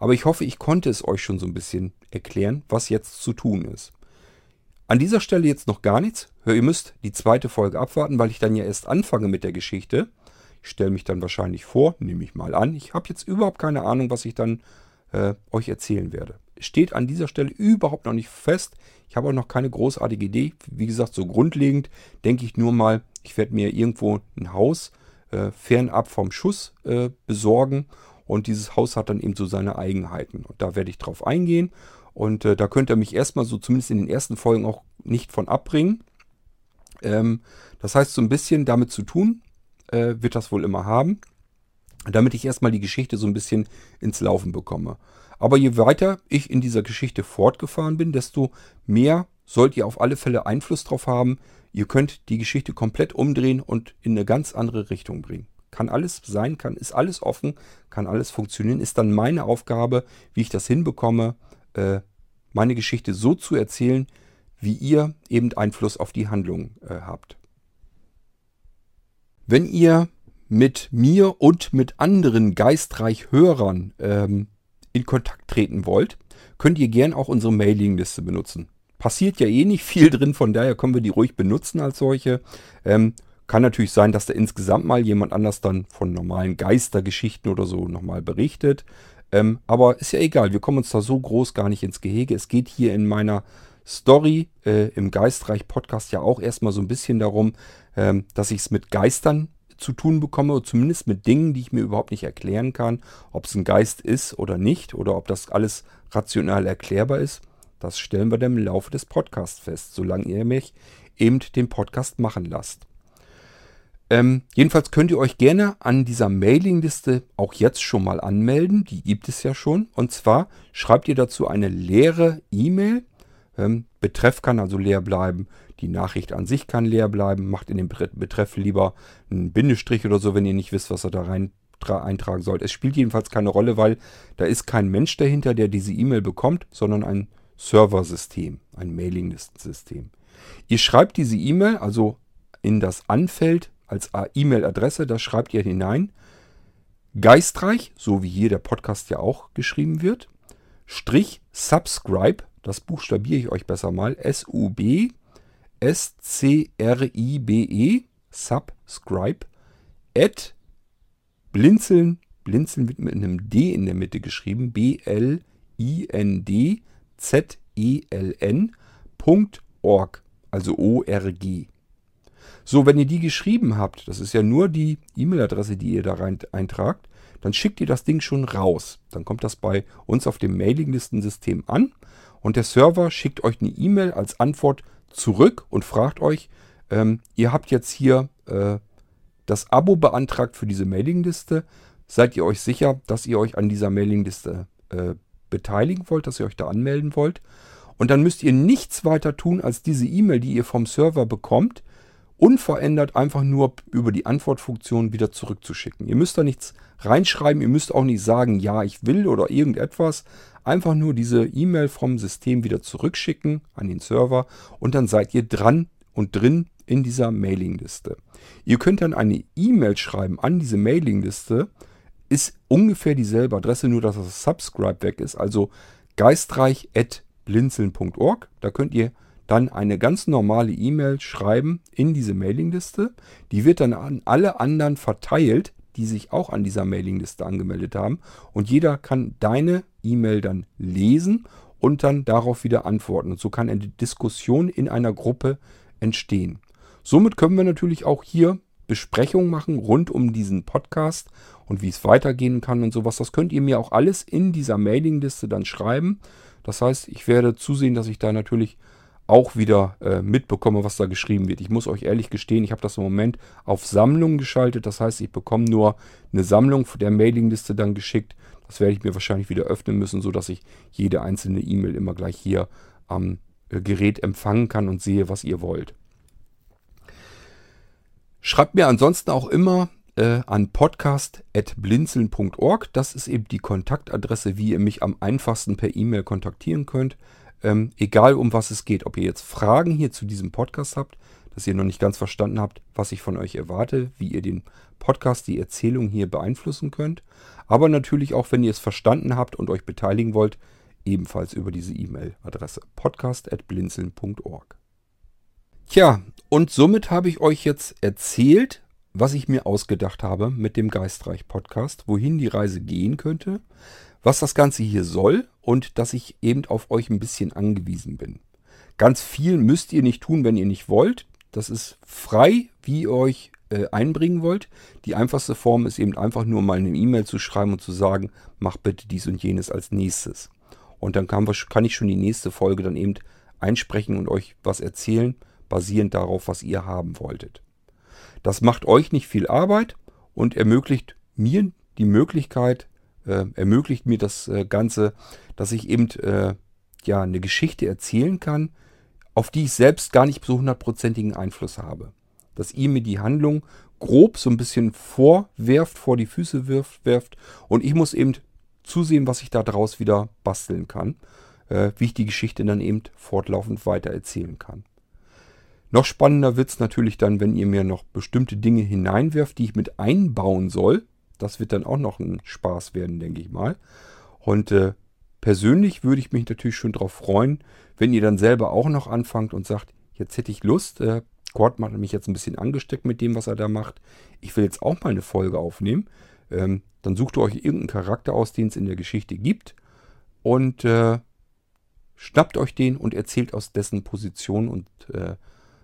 Aber ich hoffe, ich konnte es euch schon so ein bisschen erklären, was jetzt zu tun ist. An dieser Stelle jetzt noch gar nichts. Ihr müsst die zweite Folge abwarten, weil ich dann ja erst anfange mit der Geschichte. Ich stelle mich dann wahrscheinlich vor, nehme ich mal an. Ich habe jetzt überhaupt keine Ahnung, was ich dann äh, euch erzählen werde. Steht an dieser Stelle überhaupt noch nicht fest. Ich habe auch noch keine großartige Idee. Wie gesagt, so grundlegend denke ich nur mal, ich werde mir irgendwo ein Haus äh, fernab vom Schuss äh, besorgen. Und dieses Haus hat dann eben so seine Eigenheiten. Und da werde ich drauf eingehen. Und äh, da könnt ihr mich erstmal so zumindest in den ersten Folgen auch nicht von abbringen. Ähm, das heißt, so ein bisschen damit zu tun, äh, wird das wohl immer haben, damit ich erstmal die Geschichte so ein bisschen ins Laufen bekomme. Aber je weiter ich in dieser Geschichte fortgefahren bin, desto mehr sollt ihr auf alle Fälle Einfluss drauf haben. Ihr könnt die Geschichte komplett umdrehen und in eine ganz andere Richtung bringen. Kann alles sein, kann, ist alles offen, kann alles funktionieren. Ist dann meine Aufgabe, wie ich das hinbekomme, äh, meine Geschichte so zu erzählen, wie ihr eben Einfluss auf die Handlung äh, habt. Wenn ihr mit mir und mit anderen Geistreich-Hörern ähm, in Kontakt treten wollt, könnt ihr gern auch unsere Mailingliste benutzen. Passiert ja eh nicht viel drin, von daher können wir die ruhig benutzen als solche. Ähm, kann natürlich sein, dass da insgesamt mal jemand anders dann von normalen Geistergeschichten oder so nochmal berichtet. Ähm, aber ist ja egal, wir kommen uns da so groß gar nicht ins Gehege. Es geht hier in meiner Story äh, im Geistreich Podcast ja auch erstmal so ein bisschen darum, ähm, dass ich es mit Geistern zu tun bekomme, oder zumindest mit Dingen, die ich mir überhaupt nicht erklären kann, ob es ein Geist ist oder nicht, oder ob das alles rational erklärbar ist. Das stellen wir dann im Laufe des Podcasts fest, solange ihr mich eben den Podcast machen lasst. Ähm, jedenfalls könnt ihr euch gerne an dieser Mailingliste auch jetzt schon mal anmelden. Die gibt es ja schon. Und zwar schreibt ihr dazu eine leere E-Mail ähm, Betreff kann also leer bleiben. Die Nachricht an sich kann leer bleiben. Macht in den Betreff lieber einen Bindestrich oder so, wenn ihr nicht wisst, was ihr da rein eintragen sollt. Es spielt jedenfalls keine Rolle, weil da ist kein Mensch dahinter, der diese E-Mail bekommt, sondern ein Serversystem, ein Mailinglistensystem. Ihr schreibt diese E-Mail also in das Anfeld als E-Mail-Adresse, das schreibt ihr hinein. Geistreich, so wie hier der Podcast ja auch geschrieben wird, Strich subscribe, das buchstabiere ich euch besser mal, S-U-B, S-C-R-I-B-E, subscribe, at blinzeln, blinzeln wird mit einem D in der Mitte geschrieben, B-L-I-N-D-Z-E-L-N.org, also O-R-G. So, wenn ihr die geschrieben habt, das ist ja nur die E-Mail-Adresse, die ihr da rein eintragt, dann schickt ihr das Ding schon raus. Dann kommt das bei uns auf dem Mailinglistensystem an und der Server schickt euch eine E-Mail als Antwort zurück und fragt euch, ähm, ihr habt jetzt hier äh, das Abo beantragt für diese Mailingliste. Seid ihr euch sicher, dass ihr euch an dieser Mailingliste äh, beteiligen wollt, dass ihr euch da anmelden wollt? Und dann müsst ihr nichts weiter tun, als diese E-Mail, die ihr vom Server bekommt, unverändert einfach nur über die Antwortfunktion wieder zurückzuschicken. Ihr müsst da nichts reinschreiben, ihr müsst auch nicht sagen, ja, ich will oder irgendetwas. Einfach nur diese E-Mail vom System wieder zurückschicken an den Server und dann seid ihr dran und drin in dieser Mailingliste. Ihr könnt dann eine E-Mail schreiben an diese Mailingliste, ist ungefähr dieselbe Adresse, nur dass das Subscribe weg ist, also geistreich.blinzeln.org. Da könnt ihr dann eine ganz normale E-Mail schreiben in diese Mailingliste. Die wird dann an alle anderen verteilt, die sich auch an dieser Mailingliste angemeldet haben. Und jeder kann deine E-Mail dann lesen und dann darauf wieder antworten. Und so kann eine Diskussion in einer Gruppe entstehen. Somit können wir natürlich auch hier Besprechungen machen rund um diesen Podcast und wie es weitergehen kann und sowas. Das könnt ihr mir auch alles in dieser Mailingliste dann schreiben. Das heißt, ich werde zusehen, dass ich da natürlich auch wieder äh, mitbekomme, was da geschrieben wird. Ich muss euch ehrlich gestehen, ich habe das im Moment auf Sammlung geschaltet. Das heißt, ich bekomme nur eine Sammlung der Mailingliste dann geschickt. Das werde ich mir wahrscheinlich wieder öffnen müssen, sodass ich jede einzelne E-Mail immer gleich hier am äh, Gerät empfangen kann und sehe, was ihr wollt. Schreibt mir ansonsten auch immer äh, an podcast.blinzeln.org. Das ist eben die Kontaktadresse, wie ihr mich am einfachsten per E-Mail kontaktieren könnt. Ähm, egal um was es geht, ob ihr jetzt Fragen hier zu diesem Podcast habt, dass ihr noch nicht ganz verstanden habt, was ich von euch erwarte, wie ihr den Podcast, die Erzählung hier beeinflussen könnt. Aber natürlich auch, wenn ihr es verstanden habt und euch beteiligen wollt, ebenfalls über diese E-Mail-Adresse podcast.blinzeln.org. Tja, und somit habe ich euch jetzt erzählt, was ich mir ausgedacht habe mit dem Geistreich Podcast, wohin die Reise gehen könnte, was das Ganze hier soll und dass ich eben auf euch ein bisschen angewiesen bin. Ganz viel müsst ihr nicht tun, wenn ihr nicht wollt. Das ist frei, wie ihr euch äh, einbringen wollt. Die einfachste Form ist eben einfach nur mal eine E-Mail zu schreiben und zu sagen, mach bitte dies und jenes als nächstes. Und dann kann, kann ich schon die nächste Folge dann eben einsprechen und euch was erzählen, basierend darauf, was ihr haben wolltet. Das macht euch nicht viel Arbeit und ermöglicht mir die Möglichkeit, äh, ermöglicht mir das äh, Ganze, dass ich eben äh, ja eine Geschichte erzählen kann, auf die ich selbst gar nicht so hundertprozentigen Einfluss habe. Dass ihr mir die Handlung grob so ein bisschen vorwerft, vor die Füße wirft, werft und ich muss eben zusehen, was ich da draus wieder basteln kann, äh, wie ich die Geschichte dann eben fortlaufend weiter erzählen kann. Noch spannender wird es natürlich dann, wenn ihr mir noch bestimmte Dinge hineinwerft, die ich mit einbauen soll, das wird dann auch noch ein Spaß werden, denke ich mal. Und äh, persönlich würde ich mich natürlich schon darauf freuen, wenn ihr dann selber auch noch anfangt und sagt, jetzt hätte ich Lust, äh, Cord hat mich jetzt ein bisschen angesteckt mit dem, was er da macht. Ich will jetzt auch mal eine Folge aufnehmen. Ähm, dann sucht ihr euch irgendeinen Charakter aus, den es in der Geschichte gibt. Und äh, schnappt euch den und erzählt aus dessen Position und äh,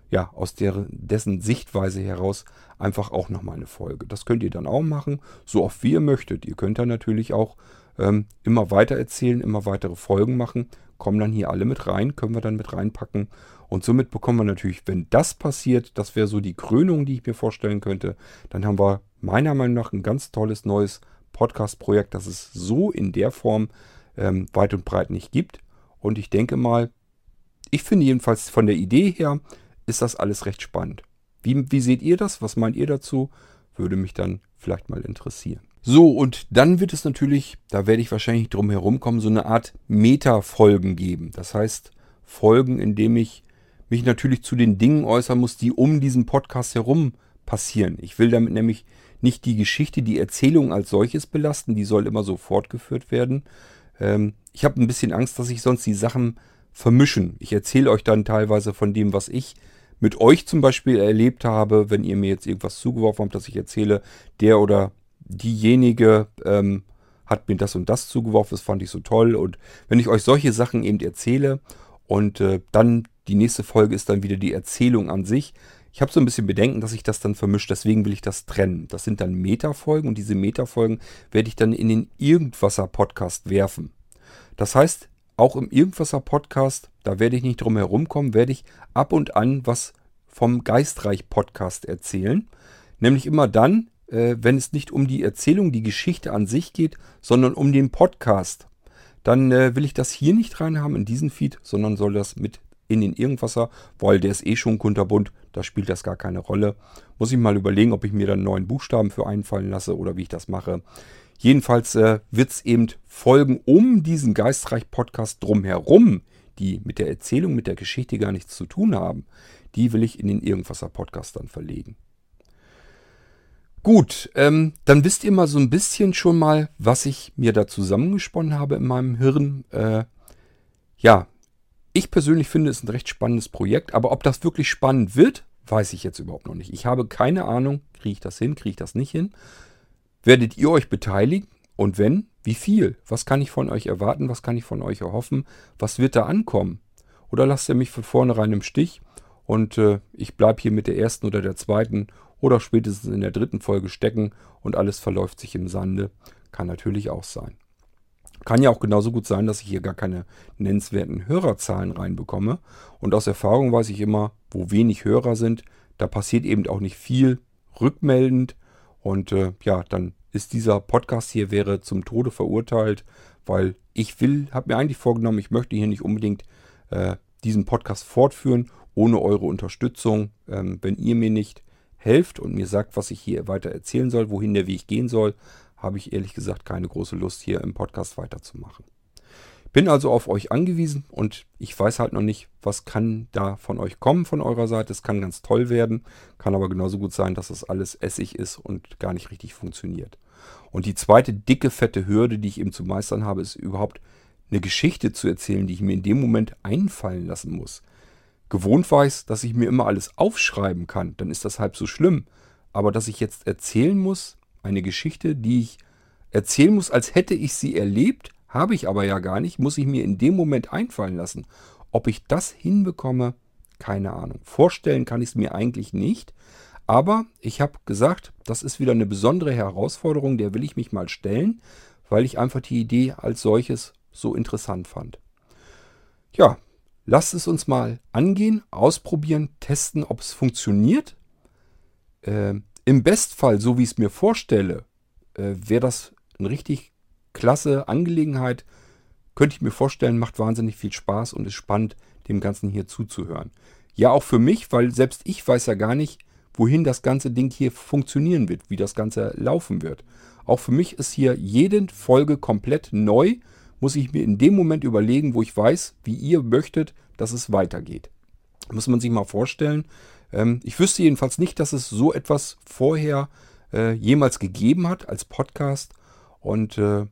ja, aus der, dessen Sichtweise heraus einfach auch nochmal eine Folge. Das könnt ihr dann auch machen, so oft wie ihr möchtet. Ihr könnt dann natürlich auch ähm, immer weiter erzählen, immer weitere Folgen machen. Kommen dann hier alle mit rein, können wir dann mit reinpacken. Und somit bekommen wir natürlich, wenn das passiert, das wäre so die Krönung, die ich mir vorstellen könnte, dann haben wir meiner Meinung nach ein ganz tolles neues Podcast-Projekt, das es so in der Form ähm, weit und breit nicht gibt. Und ich denke mal, ich finde jedenfalls von der Idee her, ist das alles recht spannend. Wie, wie seht ihr das? Was meint ihr dazu? Würde mich dann vielleicht mal interessieren. So, und dann wird es natürlich, da werde ich wahrscheinlich drum herum kommen, so eine Art Meta-Folgen geben. Das heißt, Folgen, in dem ich mich natürlich zu den Dingen äußern muss, die um diesen Podcast herum passieren. Ich will damit nämlich nicht die Geschichte, die Erzählung als solches belasten. Die soll immer so fortgeführt werden. Ähm, ich habe ein bisschen Angst, dass ich sonst die Sachen vermischen. Ich erzähle euch dann teilweise von dem, was ich mit euch zum Beispiel erlebt habe, wenn ihr mir jetzt irgendwas zugeworfen habt, dass ich erzähle, der oder diejenige ähm, hat mir das und das zugeworfen, das fand ich so toll. Und wenn ich euch solche Sachen eben erzähle und äh, dann die nächste Folge ist dann wieder die Erzählung an sich. Ich habe so ein bisschen Bedenken, dass ich das dann vermischt, deswegen will ich das trennen. Das sind dann Metafolgen und diese Metafolgen werde ich dann in den Irgendwasser-Podcast werfen. Das heißt, auch im Irgendwasser-Podcast, da werde ich nicht drum herum kommen, werde ich ab und an was vom Geistreich-Podcast erzählen. Nämlich immer dann, äh, wenn es nicht um die Erzählung, die Geschichte an sich geht, sondern um den Podcast. Dann äh, will ich das hier nicht rein haben in diesen Feed, sondern soll das mit in den Irgendwasser, weil der ist eh schon kunterbunt, da spielt das gar keine Rolle. Muss ich mal überlegen, ob ich mir dann neuen Buchstaben für einfallen lasse oder wie ich das mache. Jedenfalls äh, wird es eben Folgen um diesen Geistreich-Podcast drumherum, die mit der Erzählung, mit der Geschichte gar nichts zu tun haben. Die will ich in den Irgendwasser-Podcast dann verlegen. Gut, ähm, dann wisst ihr mal so ein bisschen schon mal, was ich mir da zusammengesponnen habe in meinem Hirn. Äh, ja, ich persönlich finde es ein recht spannendes Projekt, aber ob das wirklich spannend wird, weiß ich jetzt überhaupt noch nicht. Ich habe keine Ahnung, kriege ich das hin, kriege ich das nicht hin. Werdet ihr euch beteiligen? Und wenn, wie viel? Was kann ich von euch erwarten? Was kann ich von euch erhoffen? Was wird da ankommen? Oder lasst ihr mich von vornherein im Stich und äh, ich bleibe hier mit der ersten oder der zweiten oder spätestens in der dritten Folge stecken und alles verläuft sich im Sande? Kann natürlich auch sein. Kann ja auch genauso gut sein, dass ich hier gar keine nennenswerten Hörerzahlen reinbekomme. Und aus Erfahrung weiß ich immer, wo wenig Hörer sind, da passiert eben auch nicht viel rückmeldend. Und äh, ja, dann ist dieser Podcast hier wäre zum Tode verurteilt, weil ich will, habe mir eigentlich vorgenommen, ich möchte hier nicht unbedingt äh, diesen Podcast fortführen ohne eure Unterstützung. Ähm, wenn ihr mir nicht helft und mir sagt, was ich hier weiter erzählen soll, wohin der Weg gehen soll, habe ich ehrlich gesagt keine große Lust hier im Podcast weiterzumachen. Bin also auf euch angewiesen und ich weiß halt noch nicht, was kann da von euch kommen von eurer Seite. Es kann ganz toll werden, kann aber genauso gut sein, dass es alles Essig ist und gar nicht richtig funktioniert. Und die zweite dicke, fette Hürde, die ich eben zu meistern habe, ist überhaupt eine Geschichte zu erzählen, die ich mir in dem Moment einfallen lassen muss. Gewohnt weiß, dass ich mir immer alles aufschreiben kann, dann ist das halb so schlimm. Aber dass ich jetzt erzählen muss, eine Geschichte, die ich erzählen muss, als hätte ich sie erlebt, habe ich aber ja gar nicht, muss ich mir in dem Moment einfallen lassen. Ob ich das hinbekomme, keine Ahnung. Vorstellen kann ich es mir eigentlich nicht. Aber ich habe gesagt, das ist wieder eine besondere Herausforderung, der will ich mich mal stellen, weil ich einfach die Idee als solches so interessant fand. Ja, lasst es uns mal angehen, ausprobieren, testen, ob es funktioniert. Äh, Im Bestfall, so wie ich es mir vorstelle, äh, wäre das eine richtig klasse Angelegenheit. Könnte ich mir vorstellen, macht wahnsinnig viel Spaß und ist spannend, dem Ganzen hier zuzuhören. Ja, auch für mich, weil selbst ich weiß ja gar nicht, wohin das ganze Ding hier funktionieren wird, wie das Ganze laufen wird. Auch für mich ist hier jede Folge komplett neu, muss ich mir in dem Moment überlegen, wo ich weiß, wie ihr möchtet, dass es weitergeht. Muss man sich mal vorstellen. Ähm, ich wüsste jedenfalls nicht, dass es so etwas vorher äh, jemals gegeben hat als Podcast. Und äh,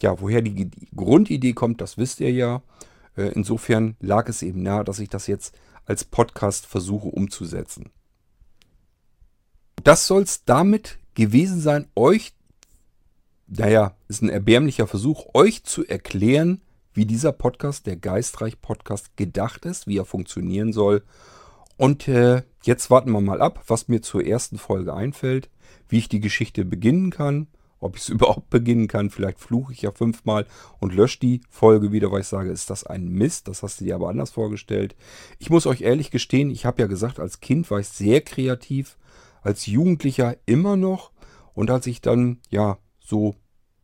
ja, woher die, Grundidee kommt, das wisst ihr ja. Äh, insofern lag es eben nahe, dass ich das jetzt als Podcast versuche umzusetzen. Das soll es damit gewesen sein, euch, naja, ist ein erbärmlicher Versuch, euch zu erklären, wie dieser Podcast, der Geistreich-Podcast, gedacht ist, wie er funktionieren soll. Und äh, jetzt warten wir mal ab, was mir zur ersten Folge einfällt, wie ich die Geschichte beginnen kann, ob ich es überhaupt beginnen kann. Vielleicht fluche ich ja fünfmal und lösche die Folge wieder, weil ich sage, ist das ein Mist? Das hast du dir aber anders vorgestellt. Ich muss euch ehrlich gestehen, ich habe ja gesagt, als Kind war ich sehr kreativ, als Jugendlicher immer noch. Und als ich dann, ja, so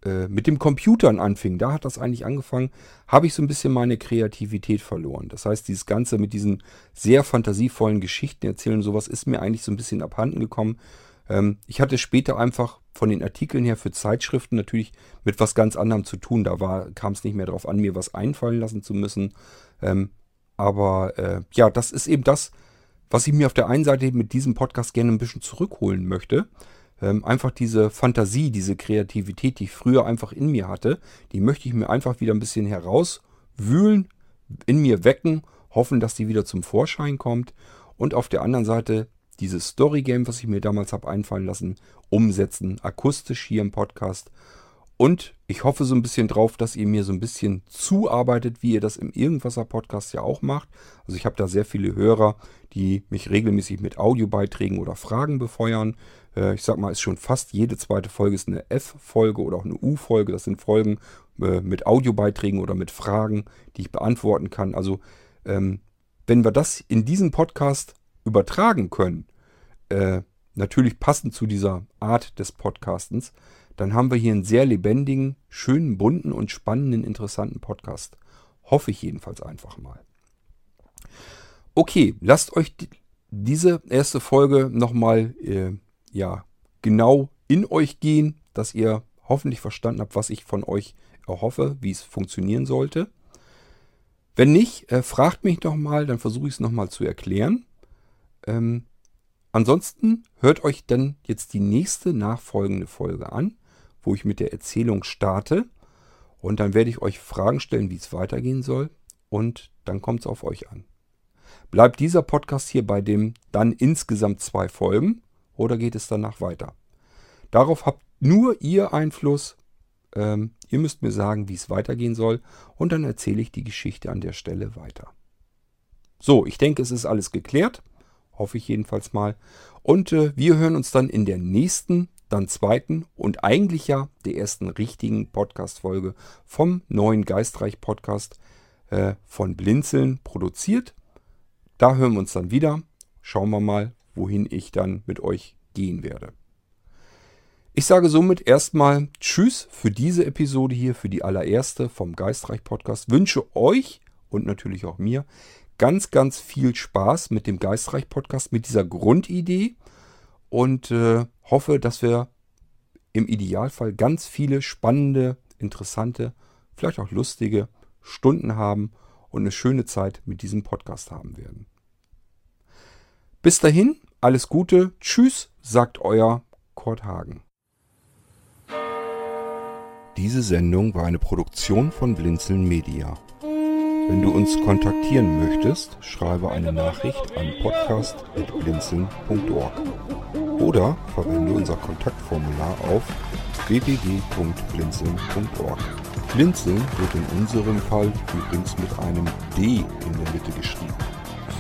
äh, mit dem Computern anfing, da hat das eigentlich angefangen, habe ich so ein bisschen meine Kreativität verloren. Das heißt, dieses Ganze mit diesen sehr fantasievollen Geschichten erzählen, sowas ist mir eigentlich so ein bisschen abhanden gekommen. Ähm, ich hatte später einfach von den Artikeln her für Zeitschriften natürlich mit was ganz anderem zu tun. Da kam es nicht mehr darauf an, mir was einfallen lassen zu müssen. Ähm, aber äh, ja, das ist eben das, was ich mir auf der einen Seite mit diesem Podcast gerne ein bisschen zurückholen möchte. Ähm, einfach diese Fantasie, diese Kreativität, die ich früher einfach in mir hatte, die möchte ich mir einfach wieder ein bisschen herauswühlen, in mir wecken, hoffen, dass die wieder zum Vorschein kommt. Und auf der anderen Seite dieses Story-Game, was ich mir damals habe einfallen lassen, umsetzen, akustisch hier im Podcast. Und ich hoffe so ein bisschen drauf, dass ihr mir so ein bisschen zuarbeitet, wie ihr das im Irgendwasser-Podcast ja auch macht. Also ich habe da sehr viele Hörer, die mich regelmäßig mit Audiobeiträgen oder Fragen befeuern. Äh, ich sag mal, ist schon fast jede zweite Folge ist eine F-Folge oder auch eine U-Folge. Das sind Folgen äh, mit Audiobeiträgen oder mit Fragen, die ich beantworten kann. Also ähm, wenn wir das in diesem Podcast übertragen können, äh, natürlich passend zu dieser Art des Podcastens, dann haben wir hier einen sehr lebendigen, schönen, bunten und spannenden, interessanten Podcast. Hoffe ich jedenfalls einfach mal. Okay, lasst euch die, diese erste Folge nochmal äh, ja, genau in euch gehen, dass ihr hoffentlich verstanden habt, was ich von euch erhoffe, wie es funktionieren sollte. Wenn nicht, äh, fragt mich nochmal, dann versuche ich es nochmal zu erklären. Ähm, ansonsten hört euch dann jetzt die nächste nachfolgende Folge an wo ich mit der Erzählung starte. Und dann werde ich euch Fragen stellen, wie es weitergehen soll. Und dann kommt es auf euch an. Bleibt dieser Podcast hier bei dem dann insgesamt zwei Folgen oder geht es danach weiter? Darauf habt nur ihr Einfluss. Ähm, ihr müsst mir sagen, wie es weitergehen soll. Und dann erzähle ich die Geschichte an der Stelle weiter. So, ich denke, es ist alles geklärt. Hoffe ich jedenfalls mal. Und äh, wir hören uns dann in der nächsten dann zweiten und eigentlich ja der ersten richtigen Podcast-Folge vom neuen Geistreich-Podcast äh, von Blinzeln produziert. Da hören wir uns dann wieder. Schauen wir mal, wohin ich dann mit euch gehen werde. Ich sage somit erstmal Tschüss für diese Episode hier, für die allererste vom Geistreich Podcast. Wünsche euch und natürlich auch mir ganz, ganz viel Spaß mit dem Geistreich Podcast, mit dieser Grundidee und äh, hoffe, dass wir im Idealfall ganz viele spannende, interessante, vielleicht auch lustige Stunden haben und eine schöne Zeit mit diesem Podcast haben werden. Bis dahin, alles Gute, tschüss, sagt euer Kurt Hagen. Diese Sendung war eine Produktion von Blinzeln Media. Wenn du uns kontaktieren möchtest, schreibe eine Nachricht an podcast.blinzeln.org oder verwende unser Kontaktformular auf www.blinzeln.org. Blinzeln wird in unserem Fall übrigens mit einem D in der Mitte geschrieben.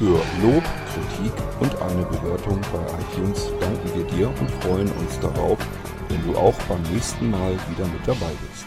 Für Lob, Kritik und eine Bewertung bei iTunes danken wir dir und freuen uns darauf, wenn du auch beim nächsten Mal wieder mit dabei bist.